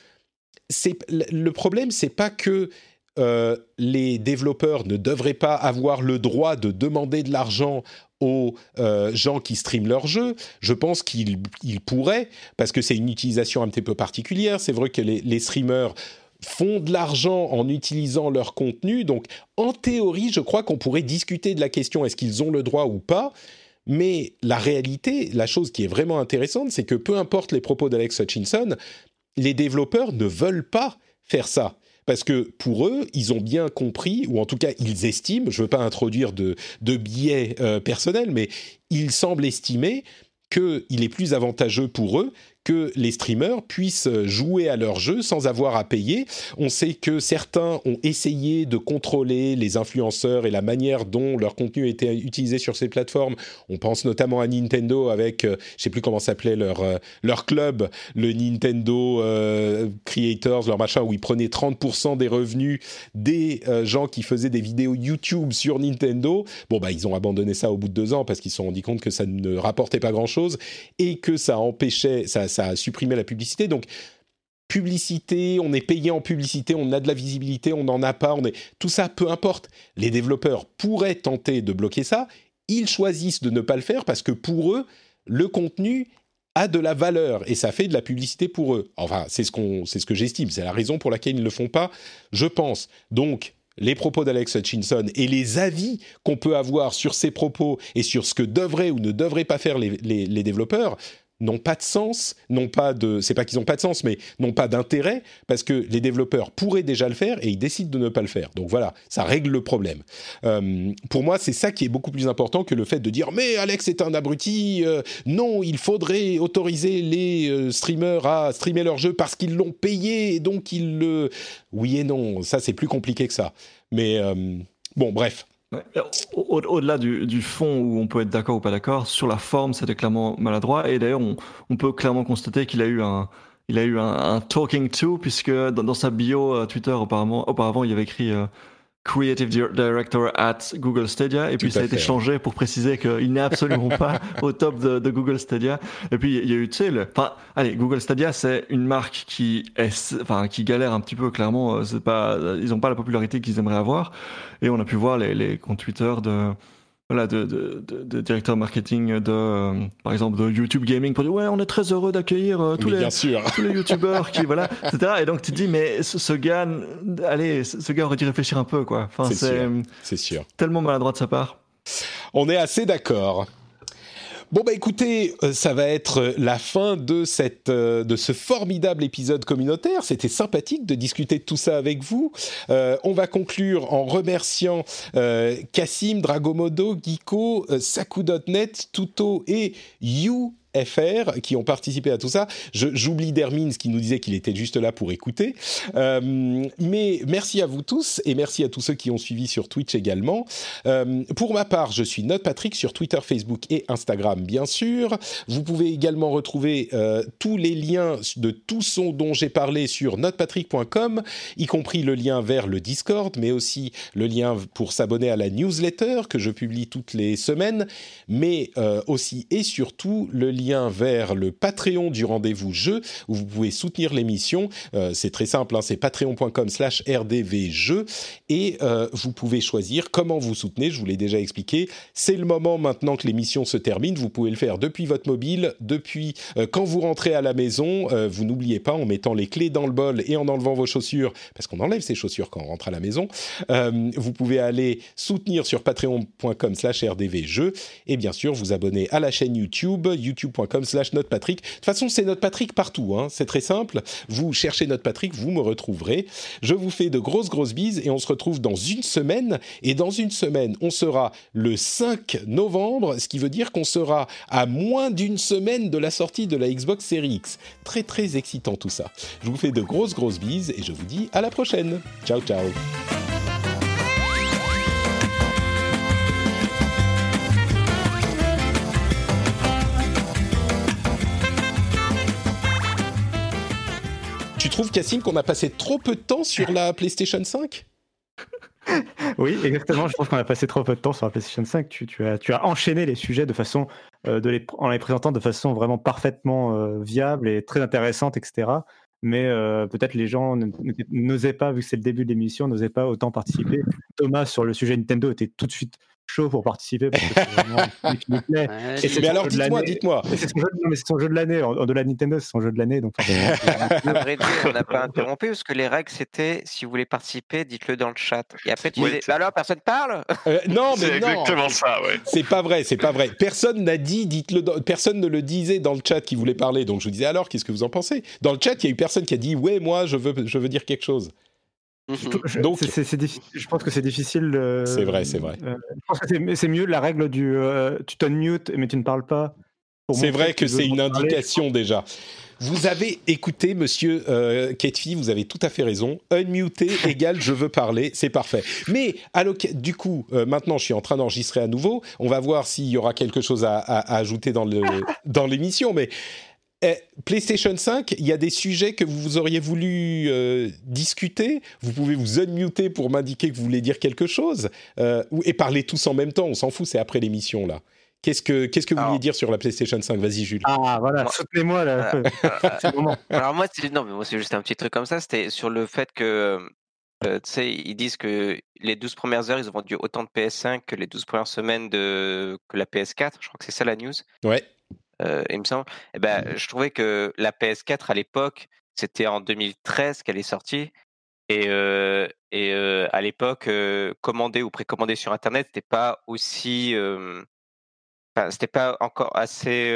le problème, c'est pas que euh, les développeurs ne devraient pas avoir le droit de demander de l'argent aux euh, gens qui streament leurs jeux. Je pense qu'ils ils pourraient, parce que c'est une utilisation un petit peu particulière. C'est vrai que les, les streamers font de l'argent en utilisant leur contenu. Donc, en théorie, je crois qu'on pourrait discuter de la question est-ce qu'ils ont le droit ou pas. Mais la réalité, la chose qui est vraiment intéressante, c'est que peu importe les propos d'Alex Hutchinson, les développeurs ne veulent pas faire ça. Parce que pour eux, ils ont bien compris, ou en tout cas ils estiment, je ne veux pas introduire de, biais euh, personnels, mais ils semblent estimer qu'il est plus avantageux pour eux que les streamers puissent jouer à leur jeu sans avoir à payer. On sait que certains ont essayé de contrôler les influenceurs et la manière dont leur contenu était utilisé sur ces plateformes. On pense notamment à Nintendo avec, euh, je sais plus comment s'appelait leur, euh, leur club, le Nintendo euh, Creators, leur machin, où ils prenaient 30% des revenus des euh, gens qui faisaient des vidéos YouTube sur Nintendo. Bon, bah, ils ont abandonné ça au bout de deux ans parce qu'ils se sont rendus compte que ça ne rapportait pas grand-chose et que ça empêchait, ça, ça a supprimé la publicité. Donc, publicité, on est payé en publicité, on a de la visibilité, on n'en a pas, on est tout ça, peu importe. Les développeurs pourraient tenter de bloquer ça, ils choisissent de ne pas le faire parce que pour eux, le contenu a de la valeur et ça fait de la publicité pour eux. Enfin, c'est ce ce que j'estime. C'est la raison pour laquelle ils ne le font pas, je pense. Donc, les propos d'Alex Hutchinson et les avis qu'on peut avoir sur ces propos et sur ce que devraient ou ne devraient pas faire les développeurs n'ont pas de sens, n'ont pas de, c'est pas qu'ils n'ont pas de sens, mais n'ont pas d'intérêt parce que les développeurs pourraient déjà le faire et ils décident de ne pas le faire. Donc voilà, ça règle le problème. Euh, pour moi, c'est ça qui est beaucoup plus important que le fait de dire mais Alex est un abruti. euh, non, il faudrait autoriser les euh, streamers à streamer leur jeu parce qu'ils l'ont payé et donc ils le. Oui et non, ça c'est plus compliqué que ça. Mais bon, bref. Au- Au-delà du, fond où on peut être d'accord ou pas d'accord, sur la forme, c'était clairement maladroit. Et d'ailleurs, on, peut clairement constater qu'il a eu un, talking to, puisque dans, sa bio euh, Twitter, auparavant, auparavant, il avait écrit euh, Creative Di- Director at Google Stadia, et puis ça a été fait. changé pour préciser qu'il n'est absolument pas au top de, de Google Stadia. Et puis il y a eu, tu sais, le- enfin, allez, Google Stadia, c'est une marque qui est, enfin, qui galère un petit peu, clairement. euh, C'est pas, ils n'ont pas la popularité qu'ils aimeraient avoir. Et on a pu voir les, les comptes Twitter de, voilà, de, de, de, de directeurs marketing de, euh, par exemple, de YouTube Gaming pour dire ouais, on est très heureux d'accueillir euh, tous les sûr. tous les youtubeurs qui voilà etc et donc tu te dis mais ce, ce gars allez ce ce gars aurait dû réfléchir un peu quoi enfin C'est sûr. C'est sûr. tellement maladroit de sa part On est assez d'accord. Bon bah écoutez, euh, ça va être euh, la fin de cette euh, de ce formidable épisode communautaire. C'était sympathique de discuter de tout ça avec vous. On va conclure en remerciant Cassim, Dragomodo, Geeko, Saku.net, Tuto et You. FR qui ont participé à tout ça. J'oublie Dermins qui nous disait qu'il était juste là pour écouter. Euh, mais merci à vous tous et merci à tous ceux qui ont suivi sur Twitch également. Euh, pour ma part, je suis Note Patrick sur Twitter, Facebook et Instagram, bien sûr. Vous pouvez également retrouver euh, tous les liens de tout ce dont j'ai parlé sur notepatrick.com, y compris le lien vers le Discord, mais aussi le lien pour s'abonner à la newsletter que je publie toutes les semaines, mais aussi et surtout le lien vers le Patreon du rendez-vous jeu, où vous pouvez soutenir l'émission. Euh, c'est très simple, hein, c'est patreon.com slash rdvjeux et euh, vous pouvez choisir comment vous soutenez, je vous l'ai déjà expliqué. C'est le moment maintenant que l'émission se termine, vous pouvez le faire depuis votre mobile, depuis euh, quand vous rentrez à la maison, vous n'oubliez pas en mettant les clés dans le bol et en enlevant vos chaussures, parce qu'on enlève ses chaussures quand on rentre à la maison, vous pouvez aller soutenir sur patreon.com slash rdvjeux et bien sûr vous abonner à la chaîne YouTube, slash. De toute façon, c'est Notepatrick partout, hein, c'est très simple. Vous cherchez Notepatrick, vous me retrouverez. Je vous fais de grosses, grosses bises et on se retrouve dans une semaine. Et dans une semaine, on sera le 5 novembre, ce qui veut dire qu'on sera à moins d'une semaine de la sortie de la Xbox Series X. Très, très excitant tout ça. Je vous fais de grosses, grosses bises et je vous dis à la prochaine. Ciao, ciao. Trouves, Cassim, qu'on a passé trop peu de temps sur la PlayStation 5 Oui, exactement. Je pense qu'on a passé trop peu de temps sur la PlayStation 5. Tu, as, enchaîné les sujets de façon, euh, en les présentant de façon vraiment parfaitement euh, viable et très intéressante, etc. Mais euh, peut-être les gens n'osaient pas, vu que c'est le début de l'émission, n'osaient pas autant participer. Thomas, sur le sujet Nintendo, était tout de suite chaud pour participer parce que c'est vraiment un truc qui lui plaît. Ouais, Et c'est- c'est Mais alors, dites-moi, l'année. dites-moi. C'est son, jeu de- non, mais c'est son jeu de l'année. En, de la Nintendo, c'est son jeu de l'année. Donc, À vrai dire, on n'a pas interrompu parce que les règles c'était si vous voulez participer, dites-le dans le chat. Et après tu Oui, disais, Bah alors personne parle Euh, non, mais C'est non. exactement ça, ouais. C'est pas vrai, c'est pas vrai. Personne n'a dit, dites-le, dans- personne ne le disait dans le chat qui voulait parler. Donc je vous disais alors, qu'est-ce que vous en pensez? Dans le chat, il y a eu personne qui a dit, ouais, moi, je veux, je veux dire quelque chose. Mhm. Je- Donc- je pense que c'est difficile. euh, C'est vrai, c'est vrai. euh, je pense que c'est- mieux la règle du euh, tu t'unmutes mais tu ne parles pas. C'est vrai que c'est une parler. indication déjà. Vous avez écouté, monsieur euh, Ketfi, vous avez tout à fait raison. Unmuté égale je veux parler, c'est parfait. Mais du coup, euh, maintenant je suis en train d'enregistrer à nouveau. On va voir s'il y aura quelque chose à, à- à ajouter dans le dans l'émission. Mais PlayStation 5, il y a des sujets que vous auriez voulu euh, discuter. Vous pouvez vous unmuter pour m'indiquer que vous voulez dire quelque chose euh, ou- et parler tous en même temps. On s'en fout, c'est après l'émission là. Qu'est-ce que qu'est-ce que vous Alors- vouliez dire sur la PlayStation 5 Vas-y, Jules. Ah voilà, Moi- soutenez-moi là. Euh, c'est le moment. Alors moi, c'est non, mais moi c'est juste un petit truc comme ça. C'était sur le fait que, euh, tu sais, ils disent que les 12 premières heures, ils ont vendu autant de PS5 que les 12 premières semaines de que la PS4. Je crois que c'est ça la news. Ouais. Euh, il me semble. Et ben, je trouvais que la PS4 à l'époque, c'était en 2013 qu'elle est sortie. Et, euh, et euh, à l'époque, euh, commander ou précommander sur Internet, c'était pas aussi, enfin, c'était pas encore assez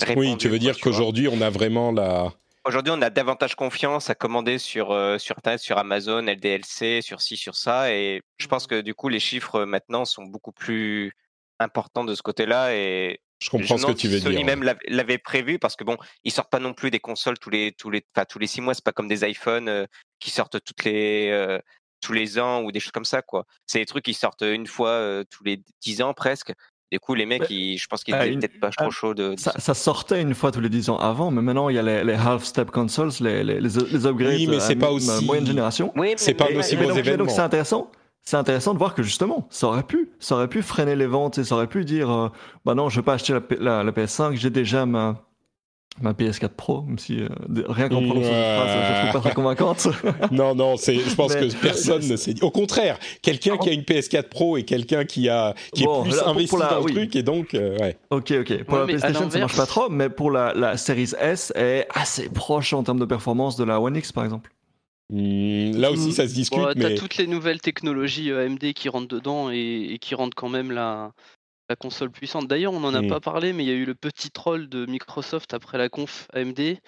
répandu. Oui, tu veux quoi, dire qu'aujourd'hui, on a vraiment la. Aujourd'hui, on a davantage confiance à commander sur, sur Internet, sur Amazon, LDLC, sur ci, sur ça. Et je pense que du coup, les chiffres maintenant sont beaucoup plus importants de ce côté-là. Et Je comprends ce que tu veux Sony dire. même l'avait- l'avait prévu parce que bon, ils sortent pas non plus des consoles tous les tous les enfin, tous les six mois. C'est pas comme des iPhones euh, qui sortent toutes les euh, tous les ans ou des choses comme ça quoi. C'est des trucs qui sortent une fois euh, tous les dix ans presque. Du coup, les mecs, Ouais. ils- je pense qu'ils Ah, étaient peut-être pas ah, trop chauds de. de Ça, ça. ça sortait une fois tous les 10 ans avant, mais maintenant il y a les, les half-step consoles, les, les, les, upgrades Oui, mais c'est pas aussi- moyenne génération. Oui, C'est pas aussi mais gros donc, mais donc, événement. c'est intéressant. C'est intéressant de voir que justement, ça aurait pu, ça aurait pu freiner les ventes et ça aurait pu dire, euh, bah non, je vais pas acheter la, P- la, la PS5, j'ai déjà ma, ma PS4 Pro, même si euh, rien qu'en prononçant cette phrase, je trouve pas très convaincante. Non, non, c'est, je pense Mais- que personne ne s'est dit. Au contraire, quelqu'un qui a une PS4 Pro et quelqu'un qui a qui Bon, est plus là, pour- investi pour la- dans le oui. truc et donc euh, ouais. ok, ok. Pour Ouais, la PlayStation, ça marche pas trop, mais pour la, la Series S est assez proche en termes de performance de la One X, par exemple. Hmm, là aussi, ça se discute, Bon, t'as mais toutes les nouvelles technologies euh, AMD qui rentrent dedans et, et qui rendent quand même la, la console puissante. D'ailleurs, on n'en a Mm. pas parlé, mais il y a eu le petit troll de Microsoft après la conf AMD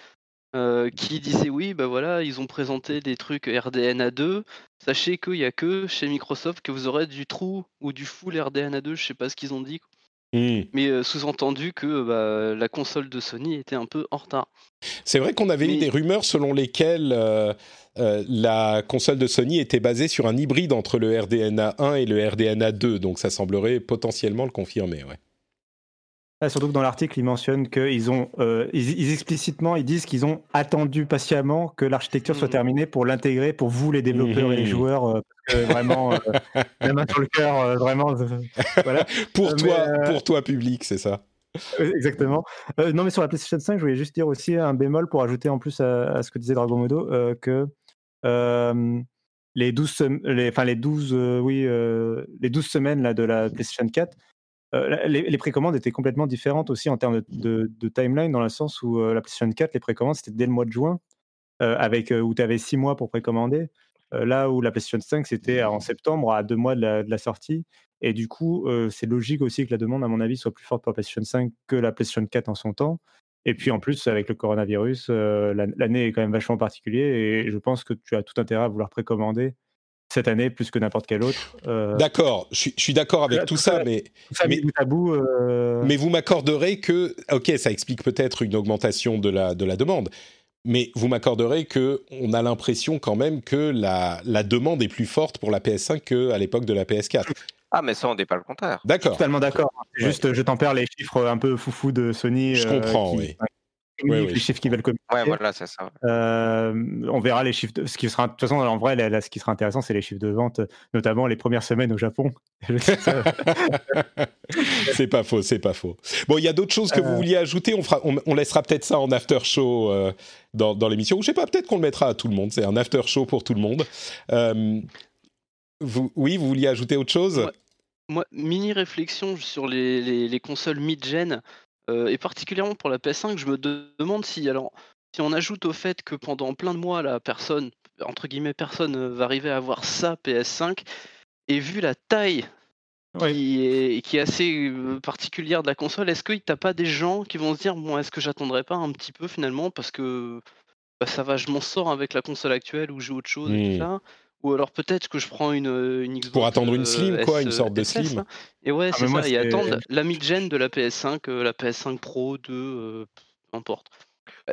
euh, qui disait oui, bah voilà, ils ont présenté des trucs RDNA2. Sachez qu'il n'y a que chez Microsoft que vous aurez du true ou du full RDNA2, je sais pas ce qu'ils ont dit. Hmm. Mais euh, sous-entendu que bah, la console de Sony était un peu en retard. c'est vrai qu'on avait eu des rumeurs selon lesquelles euh, euh, la console de Sony était basée sur un hybride entre le RDNA 1 et le RDNA 2, donc ça semblerait potentiellement le confirmer. Ouais. Ah, surtout que dans l'article, ils mentionnent qu'ils ont, euh, ils, ils explicitement, ils disent qu'ils ont attendu patiemment que l'architecture soit Mhm. terminée pour l'intégrer pour vous, les développeurs et les Mhm. joueurs, euh, parce que vraiment, euh, la main sur le cœur, vraiment, voilà. Pour toi, mais, pour toi public, c'est ça? Exactement. Non, mais sur la PlayStation 5, je voulais juste dire aussi un bémol pour ajouter en plus à, à ce que disait Dragon Modo, euh, que les 12, sem- les, enfin, les 12, euh, oui, les 12 semaines là, de la PlayStation 4, euh, les, précommandes étaient complètement différentes aussi en termes de, timeline, dans le sens où euh, la PlayStation 4, les précommandes, c'était dès le mois de juin, euh, avec, où tu avais 6 mois pour précommander. Là où la PlayStation 5, c'était en septembre, à deux mois de la, de la sortie. Et du coup, c'est logique aussi que la demande, à mon avis, soit plus forte pour la PlayStation 5 que la PlayStation 4 en son temps. Et puis en plus, avec le coronavirus, l'an- l'année est quand même vachement particulière et je pense que tu as tout intérêt à vouloir précommander cette année plus que n'importe quelle autre. Euh, D'accord, je suis- je suis d'accord avec là, tout tout ça, ça- mais ça mais- bout à bout. euh, Mais vous m'accorderez que, ok, ça explique peut-être une augmentation de la, de la demande, mais vous m'accorderez que on a l'impression quand même que la, la demande est plus forte pour la PS5 qu'à l'époque de la PS4. Ah, mais ça, on n'est pas le contraire. D'accord. Totalement d'accord. Ouais. Juste, je tempère les chiffres un peu foufou de Sony. Je euh, comprends, qui- oui. Oui. Les chiffres qu'ils veulent communiquer. Ouais, voilà, c'est ça. Euh, on verra les chiffres. De, ce qui sera, de toute façon, en vrai, là, ce qui sera intéressant, c'est les chiffres de vente, notamment les premières semaines au Japon. c'est pas faux, c'est pas faux. Bon, il y a d'autres choses que vous Euh. vouliez ajouter? On, fera, on, on laissera peut-être ça en after show euh, dans, dans l'émission. Ou je sais pas, peut-être qu'on le mettra à tout le monde. C'est un after show pour tout le monde. Euh, vous, oui, vous vouliez ajouter autre chose? Ouais. Moi, mini réflexion sur les, les- les consoles mid-gen, et particulièrement pour la PS5, je me de- demande si, alors, si on ajoute au fait que pendant plein de mois, la personne, entre guillemets, personne euh, va arriver à avoir sa PS5, et vu la taille qui, est, qui est assez euh, particulière de la console, est-ce que t'as pas des gens qui vont se dire, bon, est-ce que j'attendrai pas un petit peu finalement, parce que bah, ça va, je m'en sors avec la console actuelle ou j'ai autre chose et tout ça ou alors peut-être que je prends une, euh, une Xbox. Pour attendre une euh, slim, quoi, S- une sorte de SS, slim. là. Et ouais, Ah, c'est ça. Et attendre la mid-gen de la PS5, euh, la PS5 Pro 2, euh, peu importe.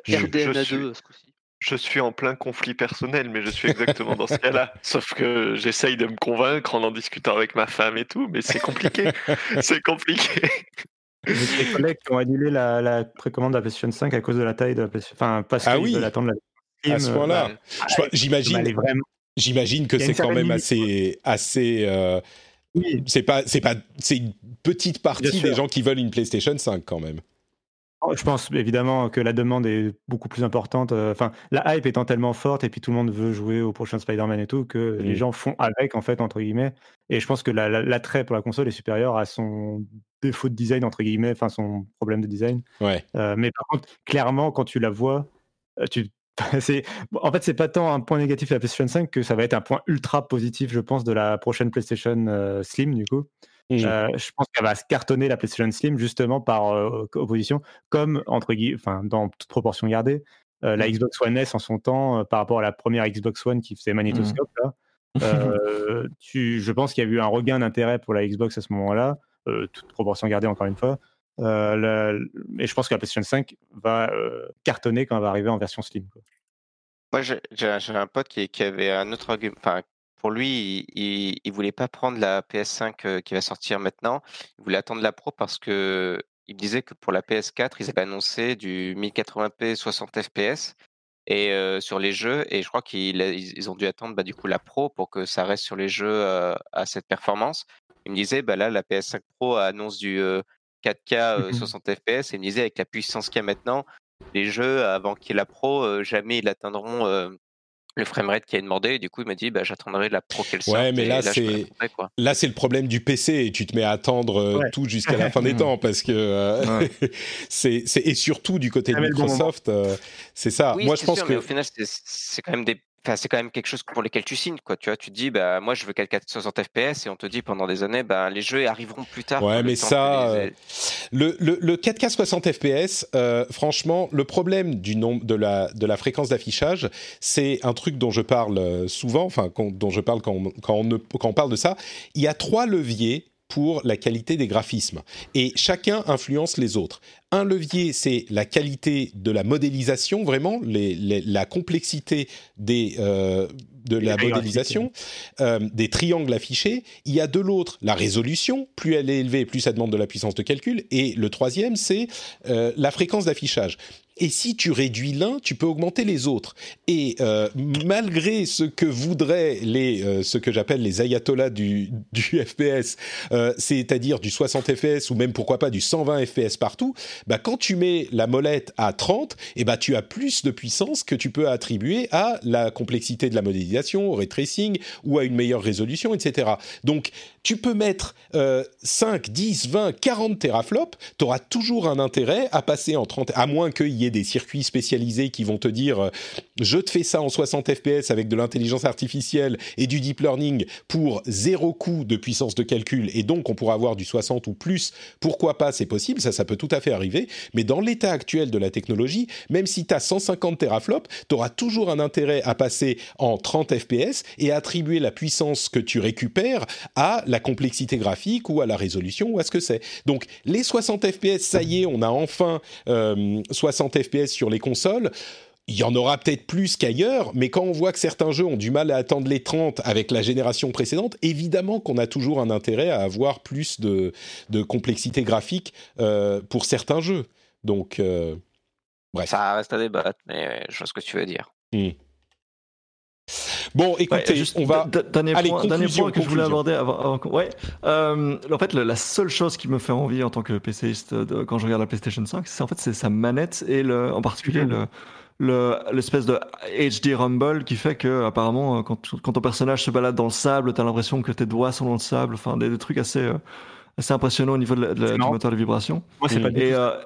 Je- je RDNA2 suis- ce coup-ci. Je suis en plein conflit personnel, mais je suis exactement dans ce cas-là. Sauf que j'essaye de me convaincre en en discutant avec ma femme et tout, mais c'est compliqué. c'est compliqué. J'ai des collègues qui ont annulé la, la précommande de la PlayStation 5 à cause de la taille de la PlayStation. Enfin, parce Ah qu'ils oui. veulent attendre la À ce point-là, elle j'imagine, est vraiment. J'imagine que c'est quand même limite, assez, assez. euh, Oui, c'est pas, c'est pas, c'est une petite partie des gens qui veulent une PlayStation 5 quand même. Oh, Je pense évidemment que la demande est beaucoup plus importante. euh, Enfin, la hype étant tellement forte et puis tout le monde veut jouer au prochain Spider-Man et tout, que les Mm. gens font avec, en fait, entre guillemets. Et je pense que la- la- l'attrait pour la console est supérieur à son défaut de design, entre guillemets, enfin son problème de design. Ouais. Euh, mais par contre, clairement, quand tu la vois, tu... c'est... en fait, c'est pas tant un point négatif de la PlayStation 5 que ça va être un point ultra positif, je pense, de la prochaine PlayStation euh, Slim, du coup. Mm. Euh, je pense qu'elle va se cartonner la PlayStation Slim justement par euh, opposition, comme entre guillemets, enfin dans toute proportion gardée, la Xbox One S en son temps par rapport à la première Xbox One qui faisait magnétoscope là. tu, je pense qu'il y a eu un regain d'intérêt pour la Xbox à ce moment-là, toute proportion gardée encore une fois. Euh, la- et je pense que la PlayStation 5 va euh, cartonner quand elle va arriver en version Slim. Moi, j'ai un pote qui, avait un autre argument. Enfin, pour lui, il, il voulait pas prendre la PS5 euh, qui va sortir maintenant. Il voulait attendre la Pro parce que il disait que pour la PS4, ils avaient annoncé du 1080p 60 fps et sur les jeux. Et je crois qu'ils ont dû attendre bah, du coup la Pro pour que ça reste sur les jeux à cette performance. Il me disait, bah là, la PS5 Pro annonce du 4K euh, Mhm. 60 fps. Et il me disait, avec la puissance qu'il y a maintenant, les jeux, avant qu'il y ait la Pro, euh, jamais ils atteindront euh, le framerate qui est demandé. Et du coup, il m'a dit, bah, j'attendrai la Pro qu'elle sorte. Ouais, mais là, c'est-. Là, le problème du PC et tu te mets à attendre euh, Ouais. tout jusqu'à la fin des temps parce que euh, c'est c'est- et surtout du côté de Microsoft, euh, c'est ça. Oui, Moi, je pense sûr, que mais au final, c'est quand même des. Enfin, c'est quand même quelque chose pour lequel tu signes, quoi. Tu vois, tu te dis, bah, moi, je veux 4K 60 FPS, et on te dit pendant des années, bah, les jeux arriveront plus tard. Ouais, mais ça, les- euh, le, le, le 4K 60 FPS, euh, franchement, le problème du nombre de la de la fréquence d'affichage, c'est un truc dont je parle euh, souvent, enfin dont je parle quand on, quand on ne- quand on parle de ça. Il y a trois leviers pour la qualité des graphismes et chacun influence les autres. Un levier, c'est la qualité de la modélisation, vraiment, les, les- la complexité des, euh, de la modélisation, euh, des triangles affichés. Il y a de l'autre la résolution, plus elle est élevée, plus ça demande de la puissance de calcul. Et le troisième, c'est euh, la fréquence d'affichage. Et si tu réduis l'un, tu peux augmenter les autres. Et euh, malgré ce que voudraient les, euh, ce que j'appelle les ayatollahs du, FPS, euh, c'est-à-dire du 60 FPS ou même pourquoi pas du 120 FPS partout, bah quand tu mets la molette à 30, et bah tu as plus de puissance que tu peux attribuer à la complexité de la modélisation, au ray tracing ou à une meilleure résolution, etc. Donc tu peux mettre euh, 5, 10, 20, 40 teraflops, tu auras toujours un intérêt à passer en 30, à moins qu'il y ait des circuits spécialisés qui vont te dire euh, je te fais ça en 60 FPS avec de l'intelligence artificielle et du deep learning pour zéro coût de puissance de calcul et donc on pourra avoir du 60 ou plus, pourquoi pas, c'est possible, ça ça peut tout à fait arriver, mais dans l'état actuel de la technologie, même si tu as 150 teraflops, tu auras toujours un intérêt à passer en 30 FPS et attribuer la puissance que tu récupères à la complexité graphique ou à la résolution ou à ce que c'est. Donc les 60 FPS, ça y est, on a enfin euh, 60 FPS sur les consoles. Il y en aura peut-être plus qu'ailleurs, mais quand on voit que certains jeux ont du mal à attendre les 30 avec la génération précédente, évidemment qu'on a toujours un intérêt à avoir plus de, de complexité graphique euh, pour certains jeux. Donc, euh, bref. Ça reste à débattre, mais euh, je vois ce que tu veux dire. Hmm. Bon, écoutez, Ouais, juste on va. Dernier Allez, point, dernier conclusion, point que je voulais aborder avant. ouais. Euh, en fait, la seule chose qui me fait envie en tant que PCiste de- quand je regarde la PlayStation 5, c'est en fait c'est sa manette et le, en particulier le le- l'espèce de HD rumble qui fait que apparemment euh, quand, quand ton personnage se balade dans le sable, t'as l'impression que tes doigts sont dans le sable. Enfin, des, des trucs assez euh, assez impressionnants au niveau de la- de la- C'est du moteur de vibration. Moi, c'est Mm. pas euh.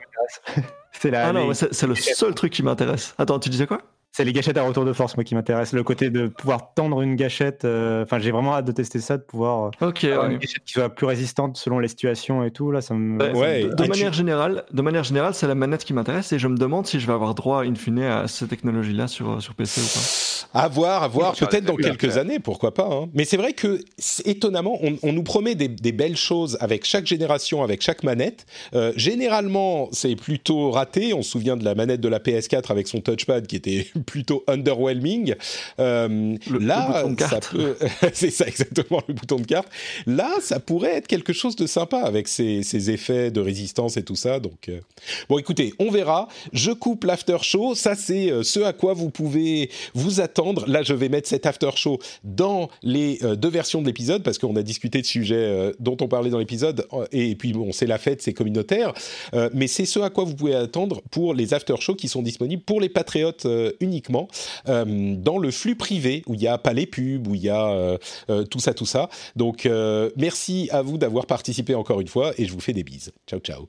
C'est la, ah non, les- c'est le seul truc qui m'intéresse. Attends, tu disais quoi? C'est les gâchettes à retour de force, moi, qui m'intéresse. Le côté de pouvoir tendre une gâchette. euh, Enfin, j'ai vraiment hâte de tester ça, de pouvoir euh, Ok. avoir ouais. une gâchette qui soit plus résistante selon les situations et tout. Là, ça me. Ouais, ça me- ouais, de, de et tu- manière générale, de manière générale, c'est la manette qui m'intéresse et je me demande si je vais avoir droit in fine à cette technologie-là sur, sur PC ou pas. À voir, à voir, peut-être dans quelques années, pourquoi pas. hein. Mais c'est vrai que, étonnamment, on, on nous promet des, des belles choses avec chaque génération, avec chaque manette. Euh, généralement, c'est plutôt raté. On se souvient de la manette de la PS4 avec son touchpad qui était plutôt underwhelming. Euh, Le- le là, de ça peut, c'est ça exactement le bouton de carte. Là, ça pourrait être quelque chose de sympa avec ces, ces effets de résistance et tout ça. Donc, euh, bon, écoutez, on verra. Je coupe l'after show. Ça, c'est euh, ce à quoi vous pouvez vous attendre. Là, je vais mettre cet after show dans les deux versions de l'épisode parce qu'on a discuté de sujets dont on parlait dans l'épisode. Et puis, bon, c'est la fête, c'est communautaire. Mais c'est ce à quoi vous pouvez attendre pour les after shows qui sont disponibles pour les patriotes euh, uniquement euh, dans le flux privé où il n'y a pas les pubs, où il y a euh, euh, tout ça, tout ça. Donc, merci à vous d'avoir participé encore une fois et je vous fais des bises. Ciao, ciao.